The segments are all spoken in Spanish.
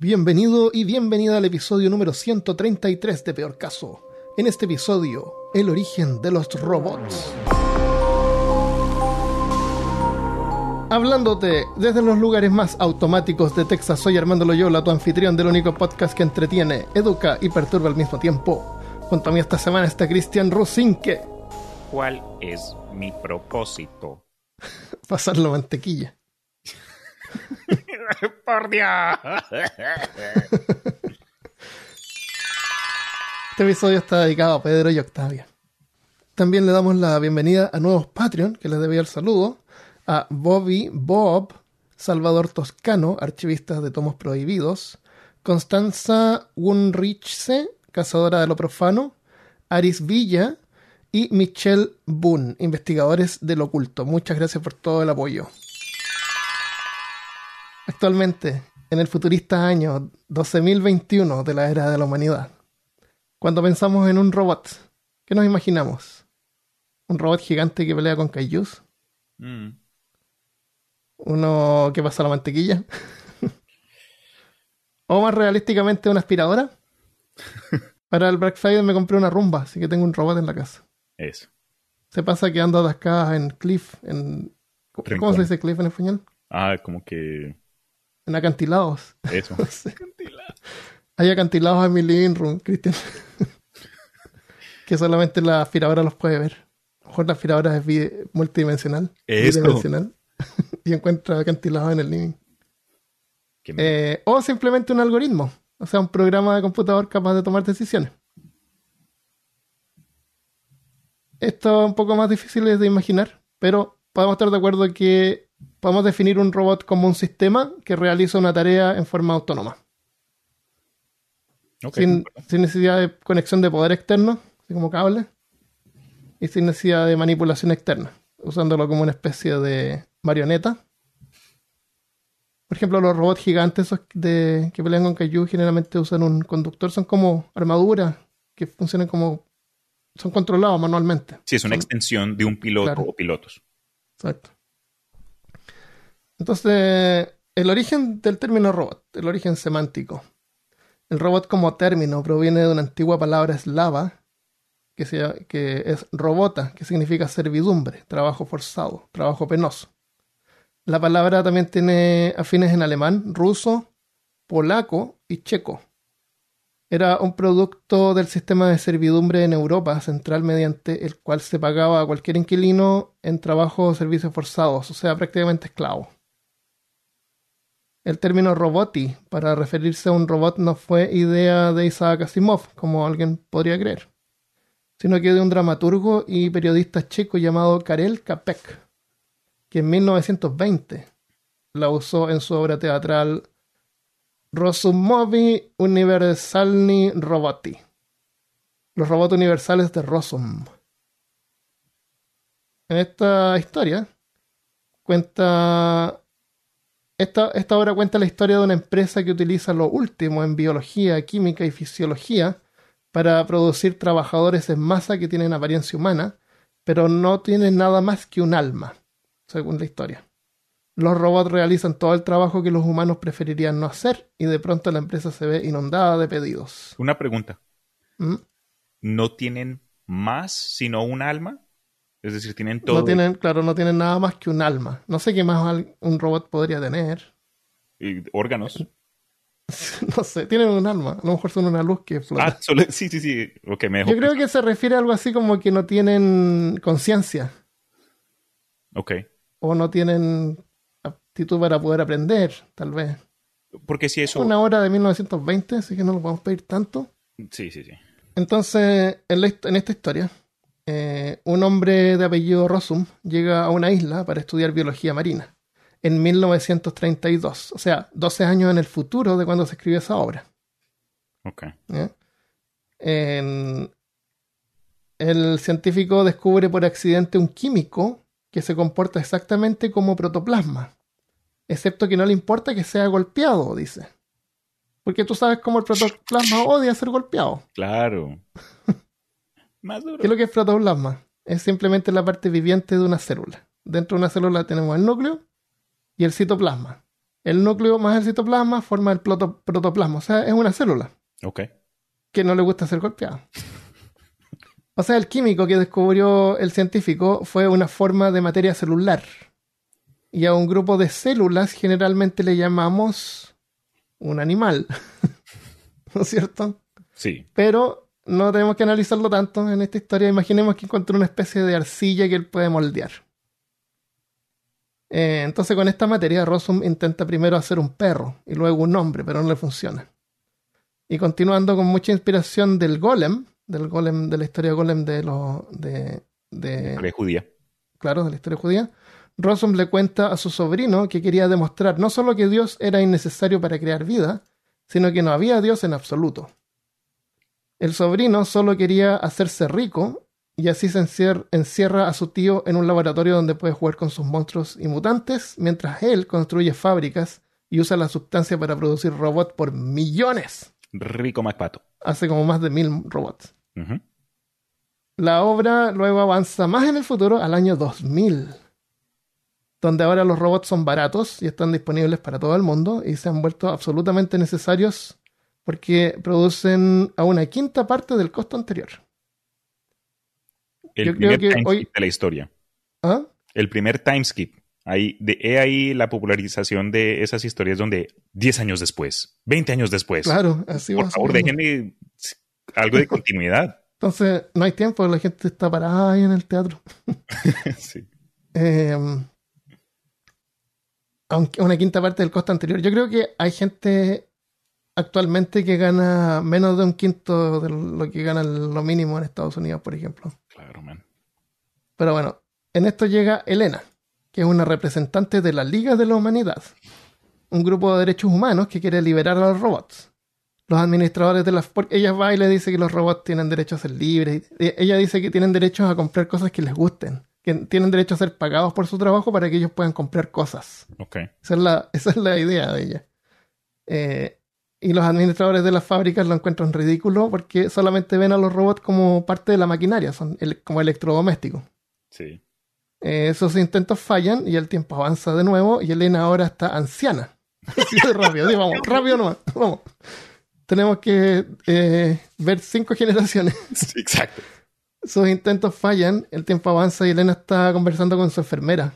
Bienvenido y bienvenida al episodio número 133 de Peor Caso. En este episodio, el origen de los robots. Hablándote desde los lugares más automáticos de Texas, soy Armando Loyola, tu anfitrión del único podcast que entretiene, educa y perturba al mismo tiempo. Junto a mí esta semana está Cristian Rusinque. ¿Cuál es mi propósito? Pasarlo mantequilla. ¡Por Dios! Este episodio está dedicado a Pedro y Octavia. También le damos la bienvenida a nuevos Patreon, que les debía el saludo, a Bobby Bob, Salvador Toscano, archivista de tomos prohibidos, Constanza Wunrichse, cazadora de lo profano, Aris Villa y Michelle Boone, investigadores del oculto. Muchas gracias por todo el apoyo. Actualmente, en el futurista año 12021 de la era de la humanidad, cuando pensamos en un robot, ¿qué nos imaginamos? ¿Un robot gigante que pelea con kaijus? Mm. ¿Uno que pasa la mantequilla? ¿O más realísticamente una aspiradora? Para el Black Friday me compré una rumba, así que tengo un robot en la casa. Eso. Se pasa quedando atascada en cliff, en... ¿Cómo Rincón. se dice cliff en español? Ah, como que En acantilados. eso. Hay acantilados en mi living room, Cristian. que solamente la aspiradora los puede ver. A lo mejor la aspiradora es multidimensional. Eso. bidimensional. y encuentra acantilados en el living. Eh, o simplemente un algoritmo. O sea, un programa de computador capaz de tomar decisiones. Esto es un poco más difícil de imaginar, pero podemos estar de acuerdo que podemos definir un robot como un sistema que realiza una tarea en forma autónoma. Sin, sin necesidad de conexión de poder externo, así como cable, y sin necesidad de manipulación externa, usándolo como una especie de marioneta. Por ejemplo, los robots gigantes esos de, que pelean con Kaiju generalmente usan un conductor, son como armaduras que funcionan como. son controlados manualmente. Sí, es una Son- extensión de un piloto Claro. o pilotos. Exacto. Entonces, el origen del término robot, el origen semántico. El robot como término proviene de una antigua palabra eslava que, que es robota, que significa servidumbre, trabajo forzado, trabajo penoso. La palabra también tiene afines en alemán, ruso, polaco y checo. Era un producto del sistema de servidumbre en Europa central mediante el cual se pagaba a cualquier inquilino en trabajo o servicios forzados, o sea, prácticamente esclavo. El término roboti para referirse a un robot no fue idea de Isaac Asimov, como alguien podría creer, sino que de un dramaturgo y periodista checo llamado Karel Capek, que en 1920 la usó en su obra teatral Rosumovi Universalni Roboti. Los robots universales de Rosum. En esta historia cuenta. Esta, esta obra cuenta la historia de una empresa que utiliza lo último en biología, química y fisiología para producir trabajadores en masa que tienen apariencia humana, pero no tienen nada más que un alma, según la historia. Los robots realizan todo el trabajo que los humanos preferirían no hacer y de pronto la empresa se ve inundada de pedidos. Una pregunta. ¿Mm? ¿No tienen más sino un alma? Es decir, tienen todo. No tienen, claro, no tienen nada más que un alma. No sé qué más un robot podría tener. y órganos. No sé, tienen un alma. A lo mejor son una luz que flota. Ah, solo, sí, sí, sí. Ok, me Yo creo que se refiere a algo así como que no tienen conciencia Ok. o no tienen aptitud para poder aprender, tal vez. Porque si eso. Una hora de 1920, así que no lo podemos pedir tanto. Sí, sí, sí. Entonces, en, la hist- en esta historia, eh, un hombre de apellido Rosum llega a una isla para estudiar biología marina en 1932, o sea, 12 años en el futuro de cuando se escribió esa obra. Ok. el científico descubre por accidente un químico que se comporta exactamente como protoplasma, excepto que no le importa que sea golpeado, dice. Porque tú sabes cómo el protoplasma odia ser golpeado. Claro. Más duro. ¿Qué es lo que es protoplasma? Es simplemente la parte viviente de una célula. Dentro de una célula tenemos el núcleo y el citoplasma. El núcleo más el citoplasma forma el proto- protoplasma, o sea, es una célula Ok. que no le gusta ser golpeada. O sea, el químico que descubrió el científico fue una forma de materia celular. Y a un grupo de células generalmente le llamamos un animal. ¿No es cierto? Sí. Pero no tenemos que analizarlo tanto en esta historia. Imaginemos que encontró una especie de arcilla que él puede moldear. Eh, entonces con esta materia Rossum intenta primero hacer un perro y luego un hombre, pero no le funciona. Y continuando con mucha inspiración del golem, del golem de la historia golem de los de, de- Historia judía. claro, de la historia judía, Rossum le cuenta a su sobrino que quería demostrar no solo que Dios era innecesario para crear vida, sino que no había Dios en absoluto. El sobrino solo quería hacerse rico y así se encier- encierra a su tío en un laboratorio donde puede jugar con sus monstruos y mutantes, mientras él construye fábricas y usa la sustancia para producir robots por millones. Rico MacPato. Hace como más de mil robots. La obra luego avanza más en el futuro al año 2000, donde ahora los robots son baratos y están disponibles para todo el mundo y se han vuelto absolutamente necesarios porque producen a una quinta parte del costo anterior. El Yo creo primer que timeskip hoy- de la historia. ¿Ah? El primer timeskip. Ahí, de, he ahí la popularización de esas historias donde 10 años después, 20 años después. Claro, así Por favor, déjenme algo de continuidad. Entonces, no hay tiempo, la gente está parada ahí en el teatro. sí. Eh, aunque una quinta parte del costo anterior. Yo creo que hay gente actualmente que gana menos de un quinto de lo que gana lo mínimo en Estados Unidos, por ejemplo. Claro, man. Pero bueno, en esto llega Elena, que es una representante de la Liga de la Humanidad, un grupo de derechos humanos que quiere liberar a los robots. Los administradores de las... Porque ella va y le dice que los robots tienen derecho a ser libres. Ella dice que tienen derecho a comprar cosas que les gusten. Que tienen derecho a ser pagados por su trabajo para que ellos puedan comprar cosas. Ok. Esa es la, esa es la idea de ella. Eh, y los administradores de las fábricas lo encuentran ridículo porque solamente ven a los robots como parte de la maquinaria, son el- como electrodomésticos. Sí. Eh, esos intentos fallan y el tiempo avanza de nuevo y Elena ahora está anciana. Así de rápido, sí, vamos, rápido nomás, vamos. Tenemos que eh, ver cinco generaciones. Sí, exacto. Sus intentos fallan, el tiempo avanza y Elena está conversando con su enfermera.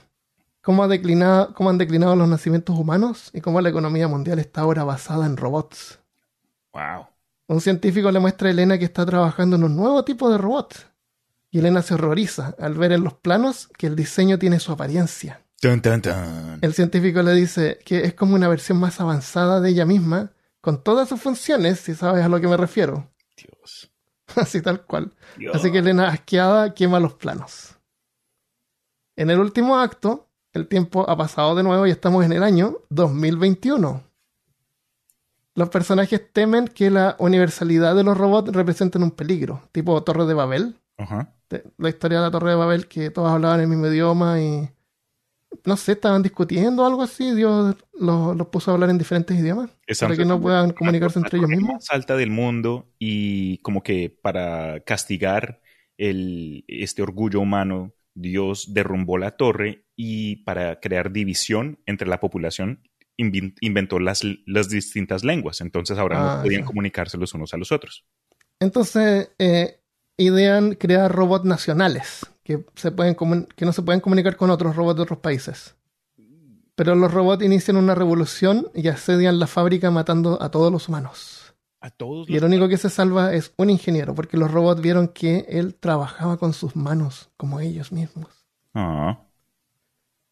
¿Cómo, ha declinado, ¿Cómo han declinado los nacimientos humanos y cómo la economía mundial está ahora basada en robots? Wow. Un científico le muestra a Elena que está trabajando en un nuevo tipo de robot. Y Elena se horroriza al ver en los planos que el diseño tiene su apariencia. Dun, dun, dun. El científico le dice que es como una versión más avanzada de ella misma, con todas sus funciones, si sabes a lo que me refiero. Dios. Así tal cual. Dios. Así que Elena, asqueada, quema los planos. En el último acto, el tiempo ha pasado de nuevo y estamos en el año 2021. Los personajes temen que la universalidad de los robots representen un peligro, tipo Torre de Babel. Ajá. la historia de la Torre de Babel, que todos hablaban el mismo idioma y. No sé, estaban discutiendo algo así. Dios los, los puso a hablar en diferentes idiomas Están para que no puedan comunicarse entre ellos mismos. más alta del mundo y como que para castigar el, este orgullo humano, Dios derrumbó la torre y para crear división entre la población inventó las, las distintas lenguas. Entonces ahora Ah, no podían sí. comunicarse los unos a los otros. Entonces, eh, idean crear robots nacionales que, se pueden que no se pueden comunicar con otros robots de otros países. Pero los robots inician una revolución y asedian la fábrica matando a todos los humanos. A todos Y el único que se salva es un ingeniero, porque los robots vieron que él trabajaba con sus manos, como ellos mismos. Ah.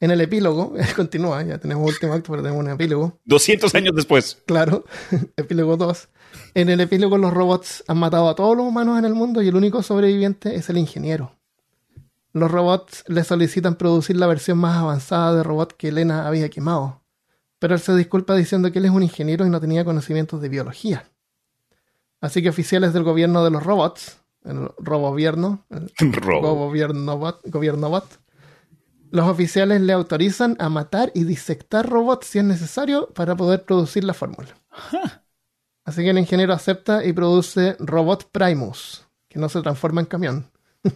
En el epílogo, continúa, ya tenemos último acto, pero tenemos un epílogo. 200 años después. Claro, epílogo 2. En el epílogo los robots han matado a todos los humanos en el mundo y el único sobreviviente es el ingeniero. Los robots le solicitan producir la versión más avanzada de robot que Elena había quemado, pero él se disculpa diciendo que él es un ingeniero y no tenía conocimientos de biología. Así que oficiales del gobierno de los robots, el robogobierno, el Robo. gobierno bot, gobierno bot, los oficiales le autorizan a matar y disectar robots si es necesario para poder producir la fórmula. Así que el ingeniero acepta y produce Robot Primus, que no se transforma en camión,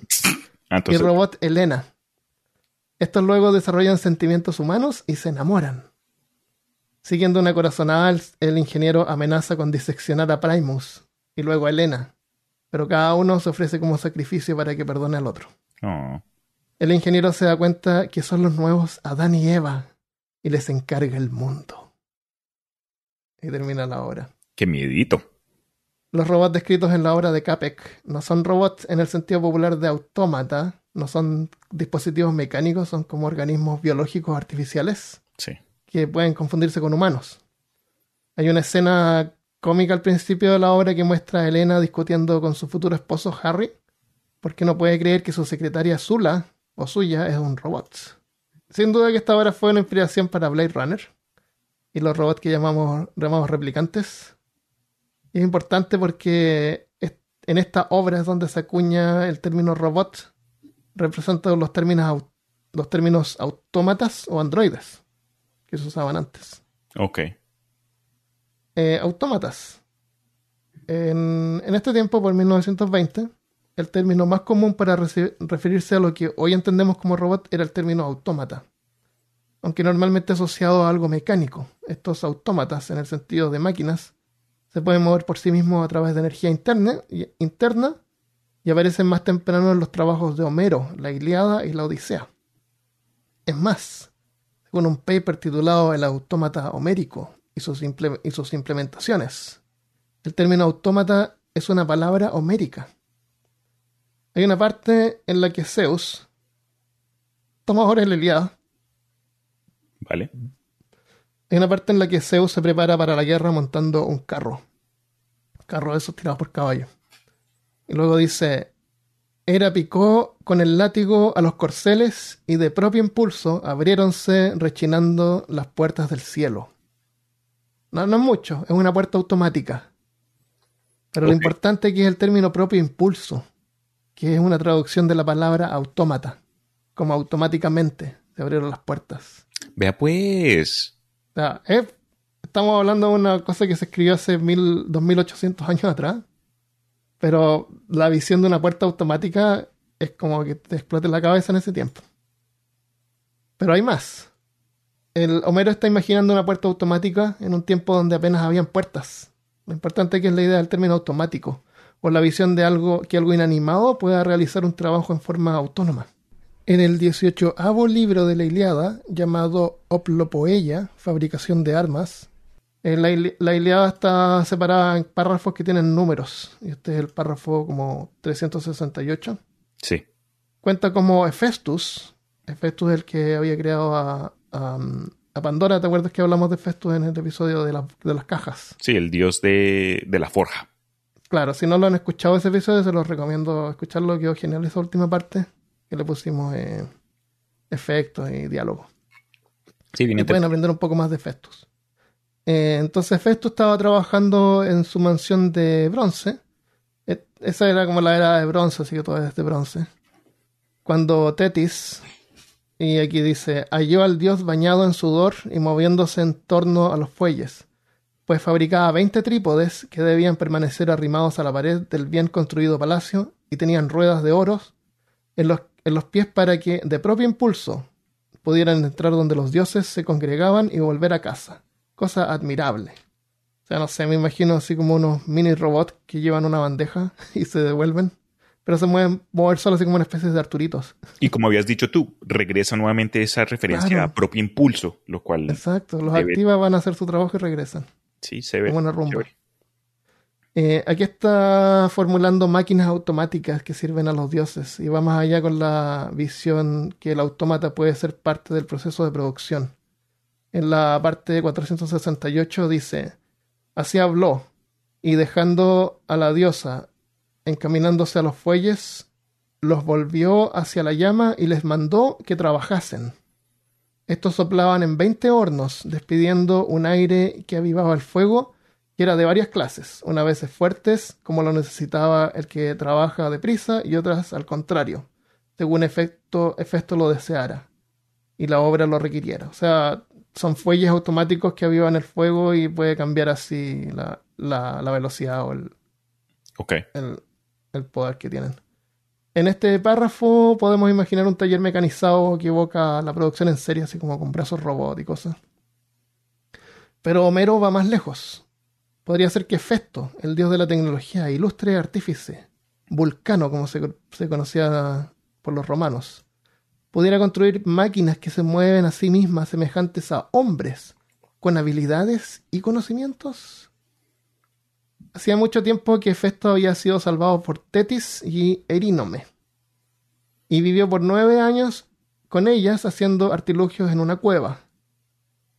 Ah, y Robot Elena. Estos luego desarrollan sentimientos humanos y se enamoran. Siguiendo una corazonada, el, el ingeniero amenaza con diseccionar a Primus y luego a Elena, pero cada uno se ofrece como sacrificio para que perdone al otro. Oh. El ingeniero se da cuenta que son los nuevos Adán y Eva y les encarga el mundo. Y termina la obra. Qué miedito. Los robots descritos en la obra de Capek no son robots en el sentido popular de autómata, no son dispositivos mecánicos, son como organismos biológicos artificiales Sí. que pueden confundirse con humanos. Hay una escena cómica al principio de la obra que muestra a Elena discutiendo con su futuro esposo Harry, porque no puede creer que su secretaria Zula, o suya, es un robot. Sin duda que esta obra fue una inspiración para Blade Runner y los robots que llamamos, llamamos replicantes. Y es importante porque en esta obra es donde se acuña el término robot, representando los términos, los términos autómatas o androides que se usaban antes. Ok. Eh, autómatas. En, en este tiempo, por 1920, el término más común para referirse a lo que hoy entendemos como robot era el término autómata. Aunque normalmente asociado a algo mecánico, estos autómatas, en el sentido de máquinas, se pueden mover por sí mismos a través de energía interna y, aparecen más temprano en los trabajos de Homero, la Iliada y la Odisea. Es más, según un paper titulado El autómata homérico y sus, y sus implementaciones, el término autómata es una palabra homérica. Hay una parte en la que Zeus, toma ahora el Iliada, Vale. hay una parte en la que Zeus se prepara para la guerra montando un carro. Carro de esos tirados por caballo. Y luego dice, Hera picó con el látigo a los corceles y de propio impulso abriéronse rechinando las puertas del cielo. No, no es mucho, es una puerta automática. Pero lo importante aquí es el término propio impulso, que es una traducción de la palabra autómata, como automáticamente se abrieron las puertas. Vea pues. Es- estamos hablando de una cosa que se escribió hace mil, 2800 años atrás, pero la visión de una puerta automática es como que te explote la cabeza en ese tiempo. Pero hay más. El Homero está imaginando una puerta automática en un tiempo donde apenas habían puertas. Lo importante aquí es la idea del término automático, o la visión de algo que algo inanimado pueda realizar un trabajo en forma autónoma. En el 18 libro de la Iliada, llamado Oplopoeia, Fabricación de Armas, eh, la, la Iliada está separada en párrafos que tienen números. Y este es el párrafo como 368. Sí. Cuenta como Hefestus, Hefestus es el que había creado a, a, a Pandora, ¿te acuerdas que hablamos de Hefestus en el episodio de, la- de las cajas? Sí, el dios de, de la forja. Claro, si no lo han escuchado ese episodio, se los recomiendo escucharlo, quedó genial esa última parte, que le pusimos eh, efectos y diálogo. Sí, bien y pueden aprender un poco más de Festus. Eh, entonces Festus estaba trabajando en su mansión de bronce. Eh, esa era como la era de bronce, así que todo es de bronce. Cuando Tetis, y aquí dice, halló al dios bañado en sudor y moviéndose en torno a los fuelles, pues fabricaba 20 trípodes que debían permanecer arrimados a la pared del bien construido palacio y tenían ruedas de oros en los, en los pies para que, de propio impulso, pudieran entrar donde los dioses se congregaban y volver a casa. Cosa admirable. O sea, no sé, me imagino así como unos mini robots que llevan una bandeja y se devuelven. Pero se mueven mover solo así como una especie de Arturitos. Y como habías dicho tú, regresa nuevamente esa referencia Claro. a propio impulso, lo cual Exacto. Los Debe- activa, van a hacer su trabajo y regresan. Sí se ve. Como una rumba. chévere. Eh, aquí está formulando máquinas automáticas que sirven a los dioses y va más allá con la visión que el autómata puede ser parte del proceso de producción. En la parte 468 dice, así habló, y dejando a la diosa encaminándose a los fuelles, los volvió hacia la llama y les mandó que trabajasen. Estos soplaban en veinte hornos, despidiendo un aire que avivaba el fuego que era de varias clases, unas veces fuertes, como lo necesitaba el que trabaja deprisa, y otras al contrario, según efecto, efecto lo deseara y la obra lo requiriera. O sea, son fuelles automáticos que avivan el fuego y puede cambiar así la, la- la velocidad o el, Ok. el- el poder que tienen. En este párrafo podemos imaginar un taller mecanizado que evoca la producción en serie, así como con brazos cosas. Pero Homero va más lejos. Podría ser que Festo, el dios de la tecnología, ilustre artífice, vulcano como se conocía por los romanos, pudiera construir máquinas que se mueven a sí mismas semejantes a hombres, con habilidades y conocimientos. Hacía mucho tiempo que Festo había sido salvado por Tetis y Erínome, y vivió por nueve años con ellas haciendo artilugios en una cueva.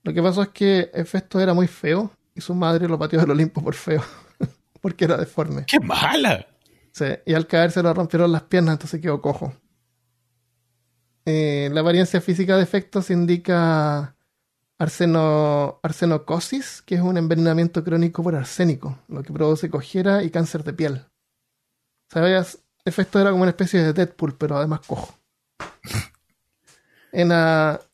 Lo que pasó es que Festo era muy feo y su madre lo pateó del Olimpo por feo, porque era deforme. ¡Qué mala! Sí, y al caer se le rompieron las piernas, entonces quedó cojo. Eh, la apariencia física de efectos indica arseno, arsenocosis, que es un envenenamiento crónico por arsénico, lo que produce cojera y cáncer de piel. ¿Sabías? Efecto era como una especie de Deadpool, pero además cojo. En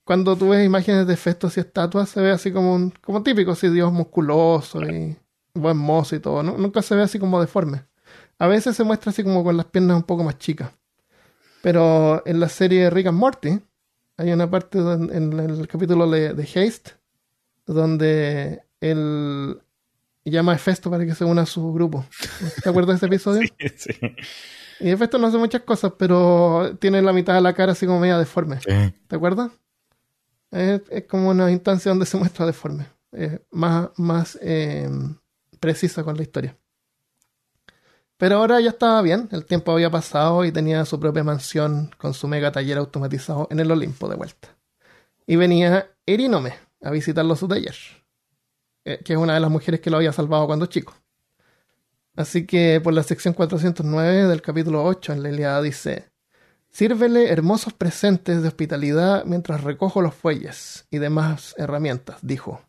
cuando tú ves imágenes de efectos y estatuas, se ve así como un, como típico, así Dios musculoso y buen mozo y todo. Nunca se ve así como deforme. A veces se muestra así como con las piernas un poco más chicas. Pero en la serie Rick and Morty hay una parte en, el capítulo de, de, Haste donde él llama a Hefesto para que se una a su grupo. ¿Te acuerdas de ese episodio? Sí, sí. Y Hefesto no hace muchas cosas, pero tiene la mitad de la cara así como media deforme. ¿Te acuerdas? Es, como una instancia donde se muestra deforme. más más eh, precisa con la historia. Pero ahora ya estaba bien, el tiempo había pasado y tenía su propia mansión con su mega taller automatizado en el Olimpo de vuelta. Y venía Erinome a visitarlo a su taller, eh, que es una de las mujeres que lo había salvado cuando chico. Así que por la sección 409 del capítulo 8 en la Iliada dice: Sírvele hermosos presentes de hospitalidad mientras recojo los fuelles y demás herramientas, dijo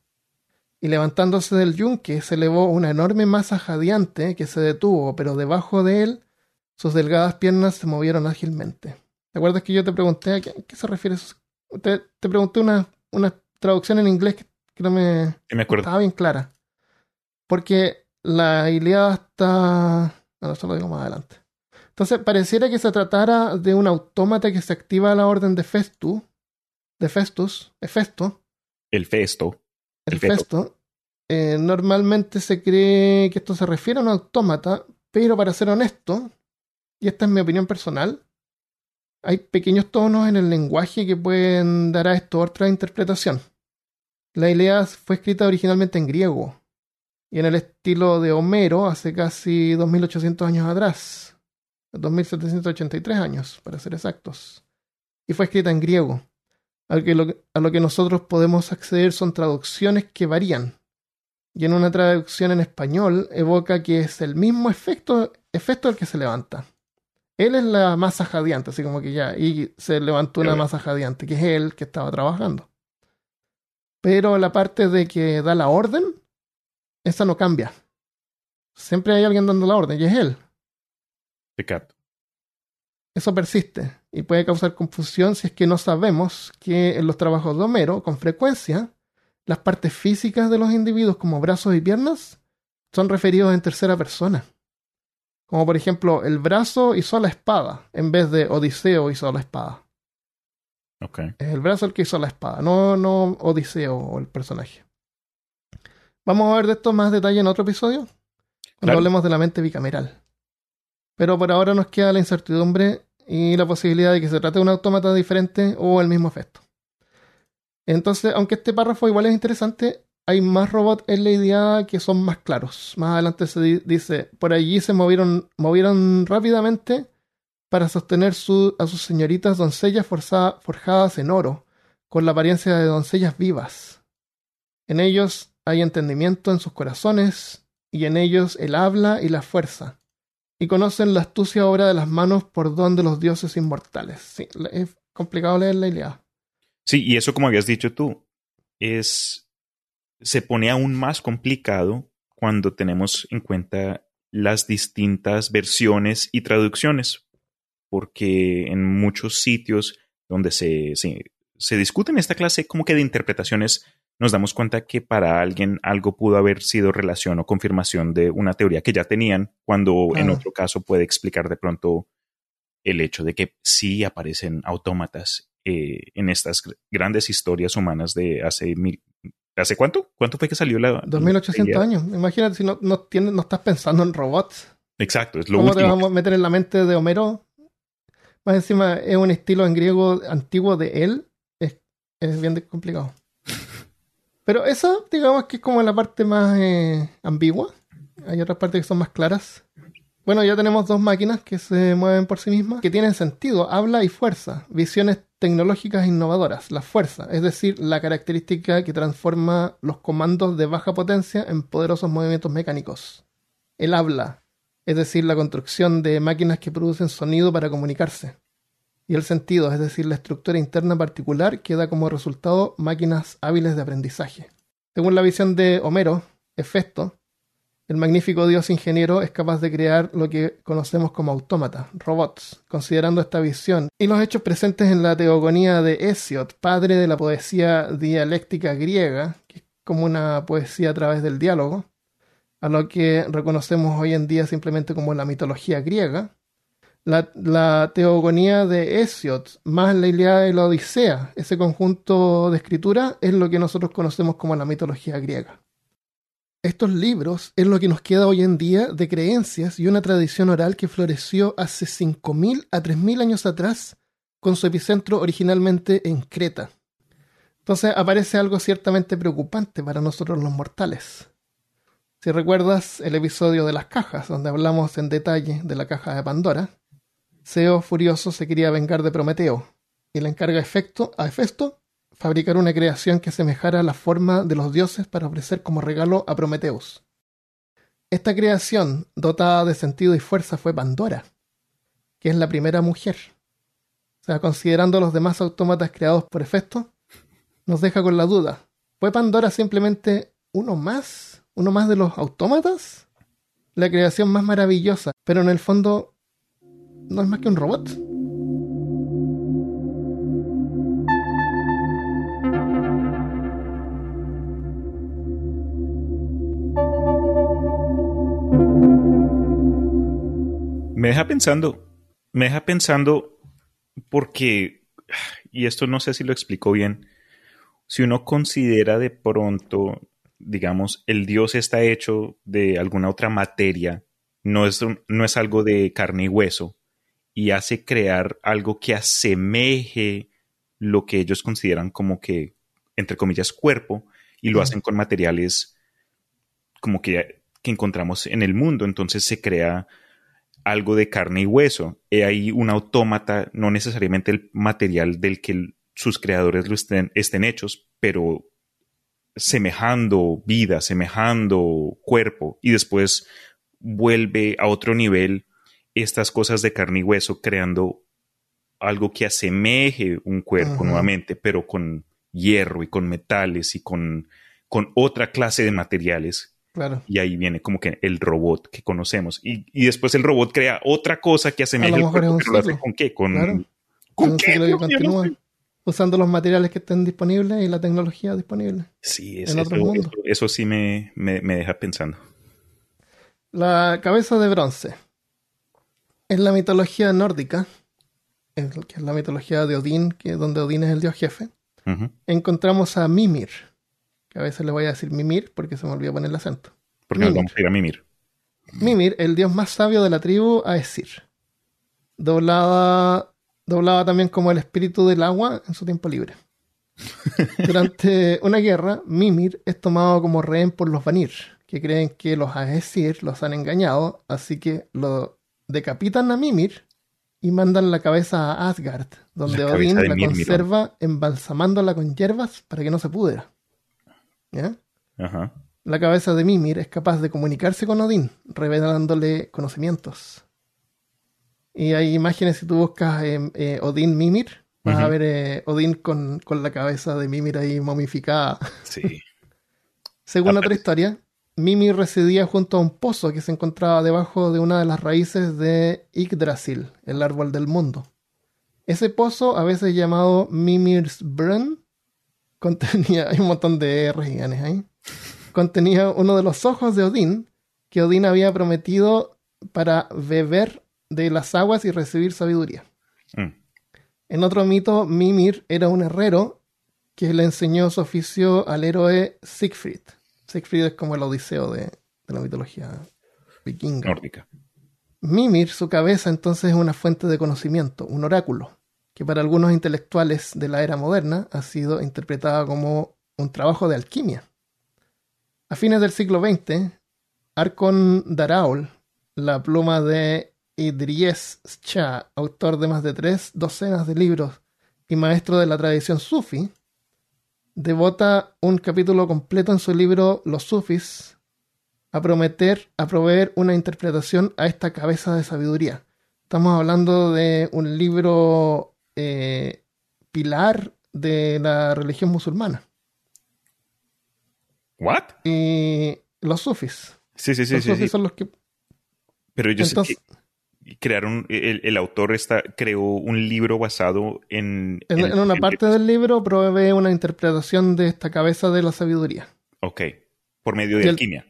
y levantándose del yunque se elevó una enorme masa jadeante que se detuvo, pero debajo de él sus delgadas piernas se movieron ágilmente. ¿Te acuerdas que yo te pregunté a qué, se refiere eso? Te, pregunté una, una, traducción en inglés que, no me, estaba bien clara. Porque la Iliada está... No, eso lo digo más adelante. Entonces, pareciera que se tratara de un autómata que se activa a la orden de Festu, de Festus, Festo. El Festo el eh, normalmente se cree que esto se refiere a un autómata, pero para ser honesto, y esta es mi opinión personal, hay pequeños tonos en el lenguaje que pueden dar a esto otra interpretación. La Ilíada fue escrita originalmente en griego y en el estilo de Homero hace casi 2800 años atrás, 2783 años para ser exactos, y fue escrita en griego a lo, que, nosotros podemos acceder son traducciones que varían. Y en una traducción en español evoca que es el mismo efecto, efecto el que se levanta. Él es la masa jadeante, así como que ya, y se levantó una masa jadeante, que es él que estaba trabajando. Pero la parte de que da la orden, esa no cambia. Siempre hay alguien dando la orden, y es él. Pecado. Eso persiste y puede causar confusión si es que no sabemos que en los trabajos de Homero, con frecuencia, las partes físicas de los individuos como brazos y piernas son referidos en tercera persona. Como por ejemplo, el brazo hizo la espada, en vez de Odiseo hizo la espada. Okay. Es el brazo el que hizo la espada, no, no Odiseo o el personaje. Vamos a ver de esto más detalle en otro episodio, cuando hablemos de la mente bicameral. Pero por ahora nos queda la incertidumbre y la posibilidad de que se trate de un autómata diferente o el mismo efecto. Entonces, aunque este párrafo igual es interesante, hay más robots en la idea que son más claros. Más adelante se dice, por allí se movieron, movieron rápidamente para sostener a sus señoritas doncellas forjadas en oro, con la apariencia de doncellas vivas. En ellos hay entendimiento en sus corazones, y en ellos el habla y la fuerza y conocen la astucia obra de las manos por don de los dioses inmortales. Sí, es complicado leer la Ilíada. Sí, y eso como habías dicho tú, es se pone aún más complicado cuando tenemos en cuenta las distintas versiones y traducciones, porque en muchos sitios donde se, se, se discuten esta clase como que de interpretaciones nos damos cuenta que para alguien algo pudo haber sido relación o confirmación de una teoría que ya tenían, cuando en otro caso puede explicar de pronto el hecho de que sí aparecen autómatas eh, en estas grandes historias humanas de hace ¿Hace cuánto? ¿Cuánto fue que salió la... 2800 años. Imagínate si no, no, tienes, no estás pensando en robots. Exacto, es lo ¿Cómo último. te vamos a meter en la mente de Homero? Más encima es un estilo en griego antiguo de él. Es, es bien complicado. Pero esa, digamos que es como la parte más eh, ambigua. Hay otras partes que son más claras. Bueno, ya tenemos dos máquinas que se mueven por sí mismas, que tienen sentido, habla y fuerza, visiones tecnológicas innovadoras, la fuerza, es decir, la característica que transforma los comandos de baja potencia en poderosos movimientos mecánicos. El habla, es decir, la construcción de máquinas que producen sonido para comunicarse. Y el sentido, es decir, la estructura interna particular que da como resultado máquinas hábiles de aprendizaje. Según la visión de Homero, Hefesto, el magnífico dios ingeniero es capaz de crear lo que conocemos como autómatas, robots, considerando esta visión y los hechos presentes en la teogonía de Hesiod, padre de la poesía dialéctica griega, que es como una poesía a través del diálogo, a lo que reconocemos hoy en día simplemente como la mitología griega. La, teogonía de Hesiod más la Ilíada y la Odisea, ese conjunto de escritura, es lo que nosotros conocemos como la mitología griega estos libros es lo que nos queda hoy en día de creencias y una tradición oral que floreció hace 5.000 a 3.000 años atrás, con su epicentro originalmente en Creta. Entonces aparece algo ciertamente preocupante para nosotros los mortales. Si recuerdas el episodio de las cajas, donde hablamos en detalle de la caja de Pandora, Seo furioso se quería vengar de Prometeo y le encarga a Hefesto fabricar una creación que asemejara la forma de los dioses para ofrecer como regalo a Prometeus. Esta creación, dotada de sentido y fuerza, fue Pandora, que es la primera mujer. O sea, considerando los demás autómatas creados por Hefesto, nos deja con la duda. ¿Fue Pandora simplemente uno más? ¿Uno más de los autómatas? La creación más maravillosa, pero en el fondo no es más que un robot. Me deja pensando, me deja pensando porque, y esto no sé si lo explico bien, si uno considera de pronto, digamos, el Dios está hecho de alguna otra materia, no es, no es algo de carne y hueso, y hace crear algo que asemeje lo que ellos consideran como que, entre comillas, cuerpo, y lo hacen con materiales como que, que encontramos en el mundo. Entonces se crea algo de carne y hueso. He ahí un autómata, no necesariamente el material del que sus creadores lo estén, estén hechos, pero semejando vida, semejando cuerpo, y después vuelve a otro nivel estas cosas de carne y hueso, creando algo que asemeje un cuerpo Ajá. nuevamente, pero con hierro y con metales y con, con otra clase de materiales Claro. y ahí viene como que el robot que conocemos. Y, y después el robot crea otra cosa que asemeja el cuerpo, pero lo hace con qué? Con, Claro. ¿con qué? que usando los materiales que estén disponibles y la tecnología disponible. Sí, es- en otro eso, eso- eso sí me, me- me deja pensando. La cabeza de bronce. En la mitología nórdica, en que es la mitología de Odín, que donde Odín es el dios jefe, encontramos a Mimir. Que a veces le voy a decir Mimir porque se me olvidó poner el acento. Porque Mimir. vamos a ir a mimir. Mimir, el dios más sabio de la tribu Aesir. Doblada, doblada también como el espíritu del agua en su tiempo libre. Durante una guerra, Mimir es tomado como rehén por los Vanir, que creen que los Aesir los han engañado, así que lo decapitan a Mimir y mandan la cabeza a Asgard, donde La Odín la Mimir, conserva embalsamándola con hierbas para que no se pudra. ¿Ya? Ajá. La cabeza de Mimir es capaz de comunicarse con Odín, revelándole conocimientos. Y hay imágenes, si tú buscas eh, eh, Odín Mimir, vas a ver eh, Odín con, con la cabeza de Mimir ahí momificada. Sí. Según otra historia, Mimir residía junto a un pozo que se encontraba debajo de una de las raíces de Yggdrasil, el árbol del mundo. Ese pozo, a veces llamado Mimir's Brunn, contenía, hay un montón de y N's ahí, contenía uno de los ojos de Odín que Odín había prometido para beber de las aguas y recibir sabiduría. Mm. En otro mito, Mimir era un herrero que le enseñó su oficio al héroe Siegfried. Siegfried es como el odiseo de, de la mitología vikinga. Nórdica. Mimir, su cabeza, entonces es una fuente de conocimiento, un oráculo, que para algunos intelectuales de la era moderna ha sido interpretada como un trabajo de alquimia. A fines del siglo XX, Arkon Daraul, la pluma de Idries Shah, autor de más de tres docenas de libros y maestro de la tradición sufi, devota un capítulo completo en su libro Los Sufis a prometer, a proveer una interpretación a esta cabeza de sabiduría. Estamos hablando de un libro eh, pilar de la religión musulmana. ¿What? Y los sufis. Sí, sí, sí. los sí, sufis sí. son los que... Pero ellos Entonces- eh, crearon, el, el autor está, creó un libro basado en... En, en una parte del libro provee una interpretación de esta cabeza de la sabiduría. Ok, por medio de el- alquimia.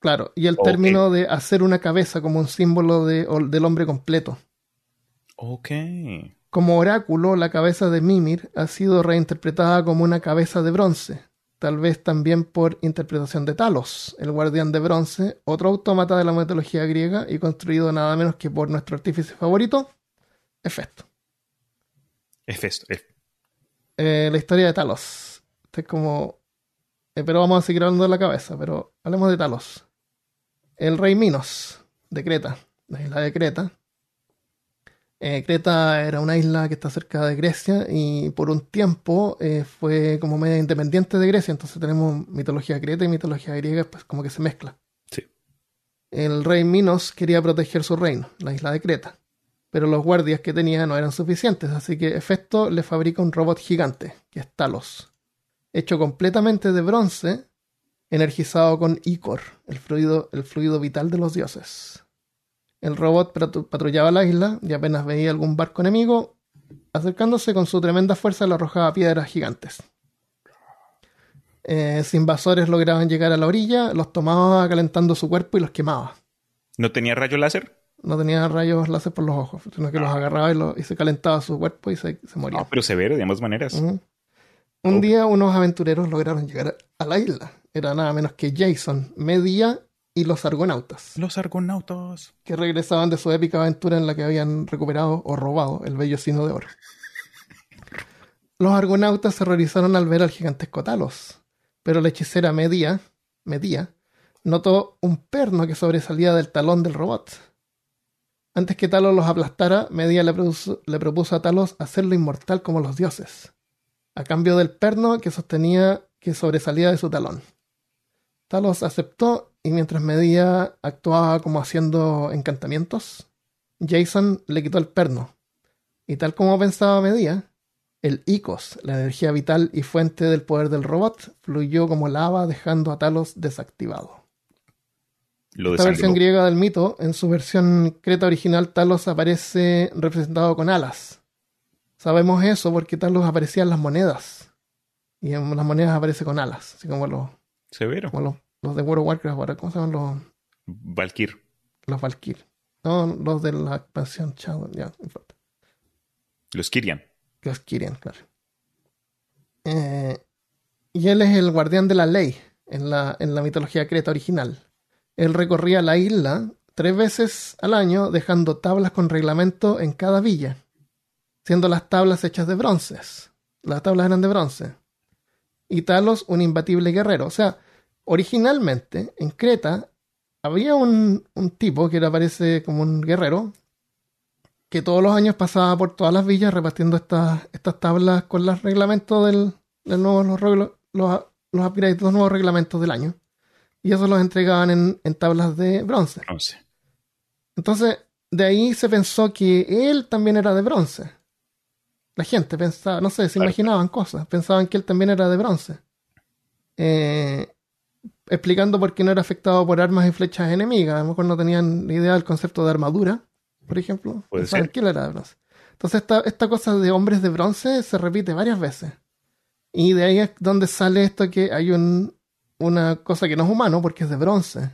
Claro, y el término de hacer una cabeza como un símbolo de- del hombre completo. Ok. Como oráculo, la cabeza de Mimir ha sido reinterpretada como una cabeza de bronce, tal vez también por interpretación de Talos, el guardián de bronce, otro autómata de la mitología griega y construido nada menos que por nuestro artífice favorito, Hefesto. Hefesto. Hef- Eh, la historia de Talos. Este es como... eh, pero vamos a seguir hablando de la cabeza, pero hablemos de Talos. El rey Minos, de Creta, la isla de Creta. Eh, Creta era una isla que está cerca de Grecia y por un tiempo eh, fue como media independiente de Grecia, entonces tenemos mitología creta y mitología griega, pues como que se mezcla. Sí. El rey Minos quería proteger su reino, la isla de Creta, pero los guardias que tenía no eran suficientes, así que Hefesto le fabrica un robot gigante, que es Talos, hecho completamente de bronce, energizado con Icor, el fluido, el fluido vital de los dioses. El robot patru- patrullaba la isla y apenas veía algún barco enemigo, acercándose con su tremenda fuerza le arrojaba piedras gigantes. Eh, si invasores lograban llegar a la orilla, los tomaba calentando su cuerpo y los quemaba. ¿No tenía rayo láser? No tenía rayos láser por los ojos, sino que los agarraba y, lo- y se calentaba su cuerpo y se, se moría. No, pero severo de ambas maneras. Un Oh. día unos aventureros lograron llegar a la isla. Era nada menos que Jason, Medea y los argonautas, Los argonautas. que regresaban de su épica aventura en la que habían recuperado o robado el bello sino de oro. Los argonautas se horrorizaron al ver al gigantesco Talos, pero la hechicera Medea, Medea notó un perno que sobresalía del talón del robot. Antes que Talos los aplastara, Medea le, le propuso a Talos hacerlo inmortal como los dioses, a cambio del perno que sostenía que sobresalía de su talón. Talos aceptó y mientras Medea actuaba como haciendo encantamientos, Jason le quitó el perno. Y tal como pensaba Medea, el Icos, la energía vital y fuente del poder del robot, fluyó como lava dejando a Talos desactivado. Lo Esta versión griega del mito, en su versión creta original, Talos aparece representado con alas. Sabemos eso porque Talos aparecía en las monedas. Y en las monedas aparece con alas, así como los, Severo. como los, los de World of Warcraft, ahora, ¿cómo se llaman los, Valkyr. los Valkyr? No, los de la expansión Shadow, ya, no importa. Los Kirian. Los Kyrian, claro. Eh, y él es el guardián de la ley en la, en la mitología creta original. Él recorría la isla tres veces al año dejando tablas con reglamento en cada villa, siendo las tablas hechas de bronces. Las tablas eran de bronce. Y Talos, un imbatible guerrero. O sea, originalmente en Creta había un, un tipo que era, parece como un guerrero, que todos los años pasaba por todas las villas repartiendo estas, estas tablas con los reglamentos del, del nuevo, los, los, los upgrades, los nuevos reglamentos del año. Y eso los entregaban en, en tablas de bronce. Once. Entonces, de ahí se pensó que él también era de bronce. La gente pensaba, no sé, se imaginaban cosas, pensaban que él también era de bronce. Eh, explicando por qué no era afectado por armas y flechas enemigas. A lo mejor no tenían ni idea del concepto de armadura, por ejemplo. Puede ser. que él era de bronce. Entonces, esta, esta cosa de hombres de bronce se repite varias veces. Y de ahí es donde sale esto que hay un, una cosa que no es humano porque es de bronce.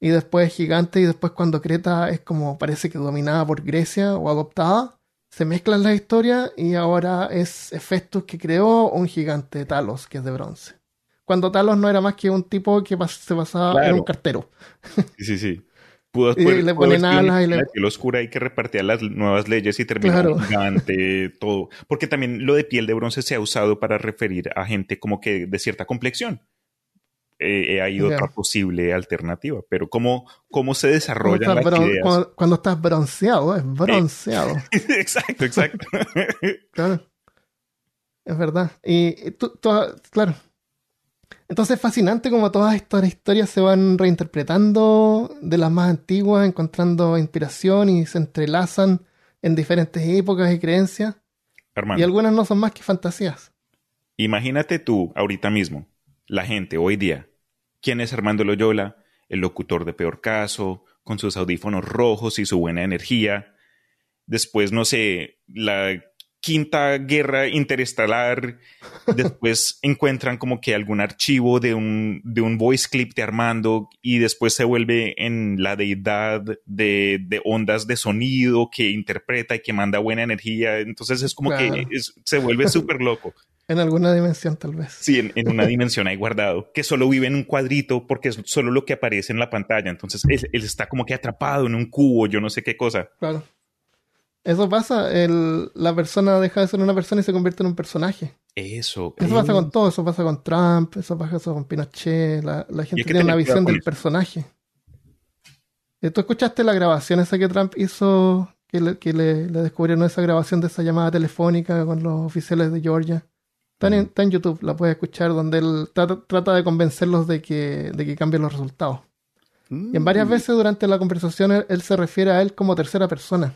Y después es gigante y después cuando Creta es como parece que dominada por Grecia o adoptada, se mezclan las historias y ahora es Hefestus que creó un gigante Talos que es de bronce. Cuando Talos no era más que un tipo que se basaba en un cartero. Sí, sí, sí. Pudo, y le ponen alas y le... piel oscura y que repartía las nuevas leyes y terminó gigante, todo. Porque también lo de piel de bronce se ha usado para referir a gente como que de cierta complexión. Eh, hay otra posible alternativa, pero cómo, cómo se desarrollan las ideas. Cuando, estás bronceado, es bronceado. exacto, exacto. claro. Es verdad. Y, tú, claro, entonces es fascinante como todas estas historias se van reinterpretando de las más antiguas, encontrando inspiración y se entrelazan en diferentes épocas y creencias. y algunas no son más que fantasías. Imagínate tú, ahorita mismo, la gente hoy día. ¿Quién es Armando Loyola? El locutor de peor caso, con sus audífonos rojos y su buena energía. Después, no sé, la quinta guerra interestelar, después encuentran como que algún archivo de un, de un voice clip de Armando y después se vuelve en la deidad de, de ondas de sonido que interpreta y que manda buena energía. Entonces es como que se vuelve súper loco. En alguna dimensión, tal vez. Sí, en, una dimensión ahí guardado, que solo vive en un cuadrito porque es solo lo que aparece en la pantalla. Entonces él, él está como que atrapado en un cubo, yo no sé qué cosa. Claro. Eso pasa, el, la persona deja de ser una persona y se convierte en un personaje. Eso. Eso pasa con todo, eso pasa con Trump, eso pasa con Pinochet, la, gente tiene una visión del personaje. Eh, ¿Tú escuchaste la grabación esa que Trump hizo, que le, que le, descubrieron esa grabación de esa llamada telefónica con los oficiales de Georgia? Está en, está en YouTube, la puedes escuchar, donde él trata, de convencerlos de que, de que cambien los resultados. Y en varias mm. veces durante la conversación él se refiere a él como tercera persona.